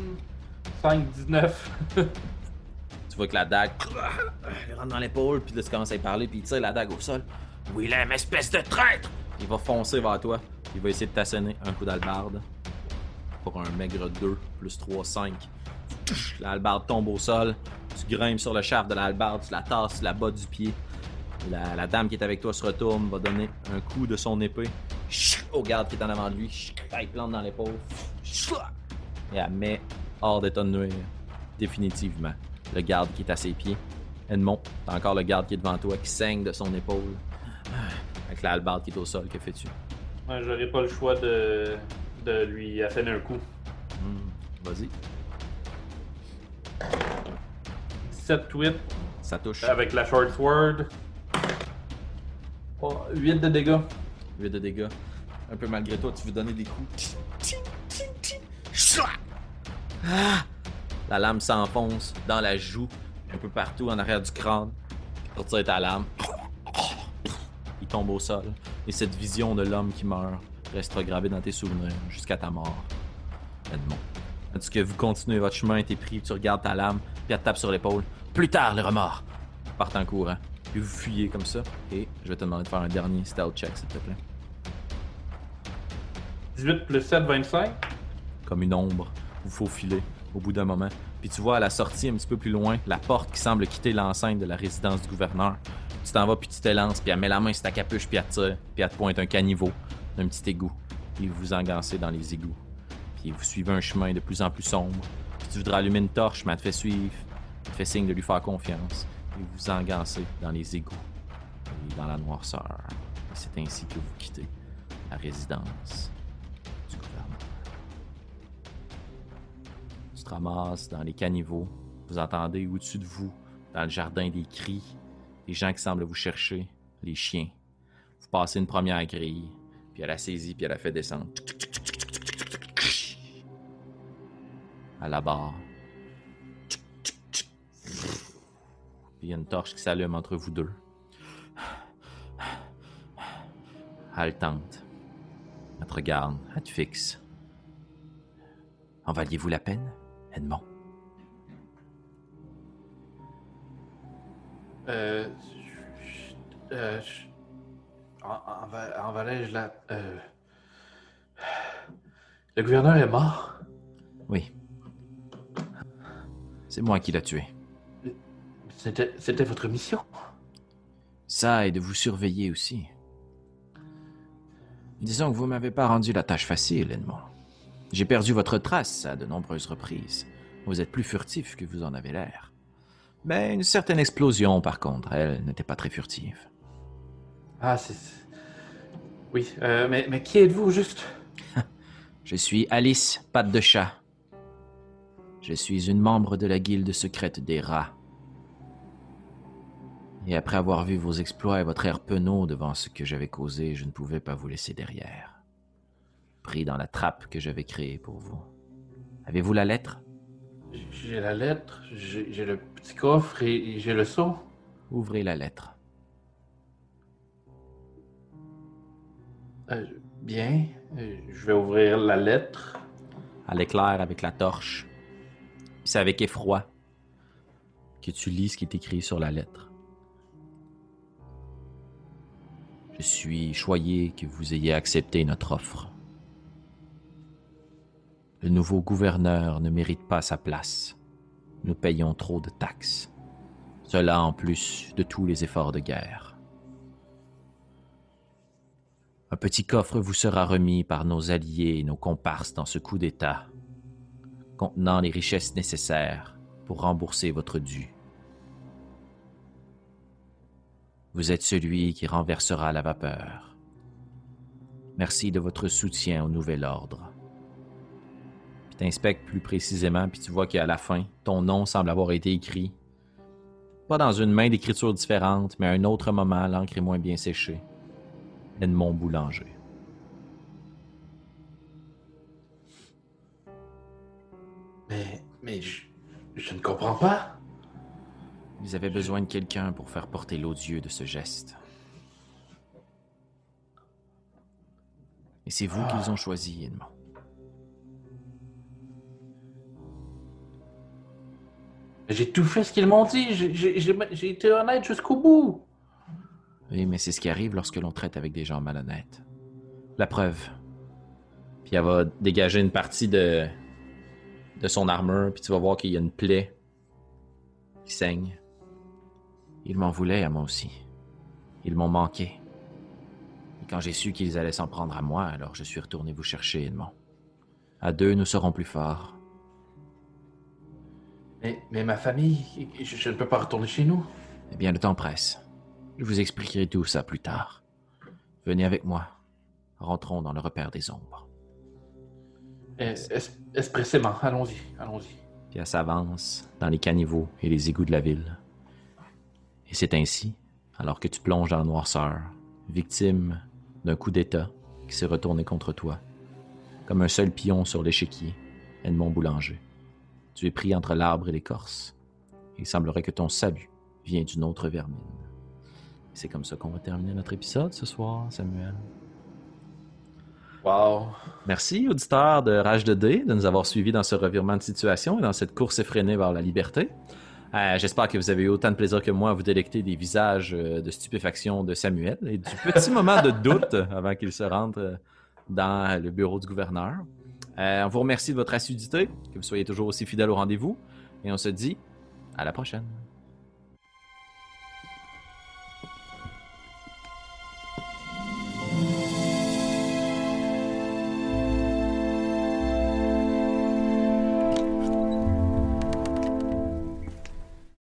5, 19. Tu vois que la dague il rentre dans l'épaule, puis là, tu commences à y parler, puis il tire la dague au sol. Aime, espèce de traître! Il va foncer vers toi. Il va essayer de t'assonner un coup d'albarde. Pour un maigre 2, plus 3, 5. L'albarde tombe au sol. Tu grimpes sur le shaft de l'albarde, tu la tasses, tu la bas du pied. La, la dame qui est avec toi se retourne, va donner un coup de son épée au garde qui est en avant de lui. Elle plante dans l'épaule. Et elle met hors d'état de nuire. Définitivement. Le garde qui est à ses pieds. Edmond, t'as encore le garde qui est devant toi, qui saigne de son épaule. Avec la hallebarde qui est au sol, que fais-tu? Ouais, J'aurais pas le choix de, de lui asséner un coup. Hmm, Vas-y. 7 8 Ça touche. avec la short sword. Oh, 8 de dégâts. 8 de dégâts. Un peu malgré toi, tu veux donner des coups. Ah! La lame s'enfonce dans la joue, un peu partout en arrière du crâne. Pour tirer ta lame. Tombe au sol. Et cette vision de l'homme qui meurt restera gravée dans tes souvenirs jusqu'à ta mort. Edmond. Tandis que vous continuez votre chemin, t'es pris, tu regardes ta lame, puis elle te tape sur l'épaule. Plus tard, le remords! Partez en courant. Puis vous fuyez comme ça. Et je vais te demander de faire un dernier stealth check, s'il te plaît. 18 plus 7, 25. comme une ombre, vous faufilez au bout d'un moment. Puis tu vois à la sortie, un petit peu plus loin, la porte qui semble quitter l'enceinte de la résidence du gouverneur. Tu t'en vas, puis tu t'élances, puis elle met la main sur ta capuche, puis elle te tire, puis elle te pointe un caniveau d'un petit égout. Puis vous vous engancez dans les égouts. Puis vous suivez un chemin de plus en plus sombre. Puis tu voudrais allumer une torche, mais elle te fait suivre. Elle te fait signe de lui faire confiance. Et vous vous engancez dans les égouts. Et dans la noirceur. Et c'est ainsi que vous quittez la résidence du gouverneur. Tu te ramasses dans les caniveaux. Vous entendez au-dessus de vous, dans le jardin, des cris, des gens qui semblent vous chercher, les chiens. Vous passez une première grille, puis elle a saisi, puis elle a fait descendre. À la barre. Puis il y a une torche qui s'allume entre vous deux. Haletante. Elle te regarde, elle te fixe. En valiez-vous la peine, Edmond? Euh. euh, en, en, en Valais, la. Euh, le gouverneur est mort? Oui. C'est moi qui l'a tué. C'était c'était votre mission? Ça et de vous surveiller aussi. Disons que vous m'avez pas rendu la tâche facile, Edmond. J'ai perdu votre trace à de nombreuses reprises. Vous êtes plus furtif que vous en avez l'air. Mais une certaine explosion, par contre, elle n'était pas très furtive. Ah, c'est. Oui, euh, mais, mais qui êtes-vous juste? Je suis Alice, patte de chat. Je suis une membre de la guilde secrète des rats. Et après avoir vu vos exploits et votre air penaud devant ce que j'avais causé, je ne pouvais pas vous laisser derrière. Pris dans la trappe que j'avais créée pour vous. Avez-vous la lettre? J'ai la lettre, j'ai le petit coffre et, et j'ai le seau. Ouvrez la lettre. Euh, bien, euh, je vais ouvrir la lettre. à l'éclair avec la torche. C'est avec effroi que tu lis ce qui est écrit sur la lettre. Je suis choyé que vous ayez accepté notre offre. Le nouveau gouverneur ne mérite pas sa place. Nous payons trop de taxes. Cela en plus de tous les efforts de guerre. Un petit coffre vous sera remis par nos alliés et nos comparses dans ce coup d'État, contenant les richesses nécessaires pour rembourser votre dû. Vous êtes celui qui renversera la vapeur. Merci de votre soutien au nouvel ordre. T'inspectes plus précisément, puis tu vois qu'à la fin, ton nom semble avoir été écrit. Pas dans une main d'écriture différente, mais à un autre moment, l'encre est moins bien séchée. Edmond Boulanger. Mais, mais je, je ne comprends pas. Vous avez besoin de quelqu'un pour faire porter l'odieux de ce geste. Et Et c'est vous qu'ils ont choisi, Edmond. J'ai tout fait ce qu'ils m'ont dit. J'ai- été honnête jusqu'au bout. Oui, mais c'est ce qui arrive lorsque l'on traite avec des gens malhonnêtes. La preuve. Puis elle va dégager une partie de, de son armure, puis tu vas voir qu'il y a une plaie qui saigne. Ils m'en voulaient à moi aussi. Ils m'ont manqué. Et quand j'ai su qu'ils allaient s'en prendre à moi, alors je suis retourné vous chercher, Edmond. À deux, nous serons plus forts. Mais, mais ma famille, je, je ne peux pas retourner chez nous. Eh bien, le temps presse. Je vous expliquerai tout ça plus tard. Venez avec moi. Rentrons dans le repère des ombres. Es- Expressément, allons-y, allons-y. Puis elle s'avance dans les caniveaux et les égouts de la ville. Et c'est ainsi, alors que tu plonges dans la noirceur, victime d'un coup d'État qui s'est retourné contre toi, comme un seul pion sur l'échiquier, Edmond Boulanger. Tu es pris entre l'arbre et l'écorce. Il semblerait que ton salut vient d'une autre vermine. C'est comme ça qu'on va terminer notre épisode ce soir, Samuel. Wow. Merci, auditeurs de Rage de Dé, de nous avoir suivis dans ce revirement de situation et dans cette course effrénée vers la liberté. Euh, J'espère que vous avez eu autant de plaisir que moi à vous délecter des visages euh, de stupéfaction de Samuel et du petit moment de doute avant qu'il se rentre euh, dans le bureau du gouverneur. Euh, on vous remercie de votre assiduité, que vous soyez toujours aussi fidèles au rendez-vous et on se dit à la prochaine.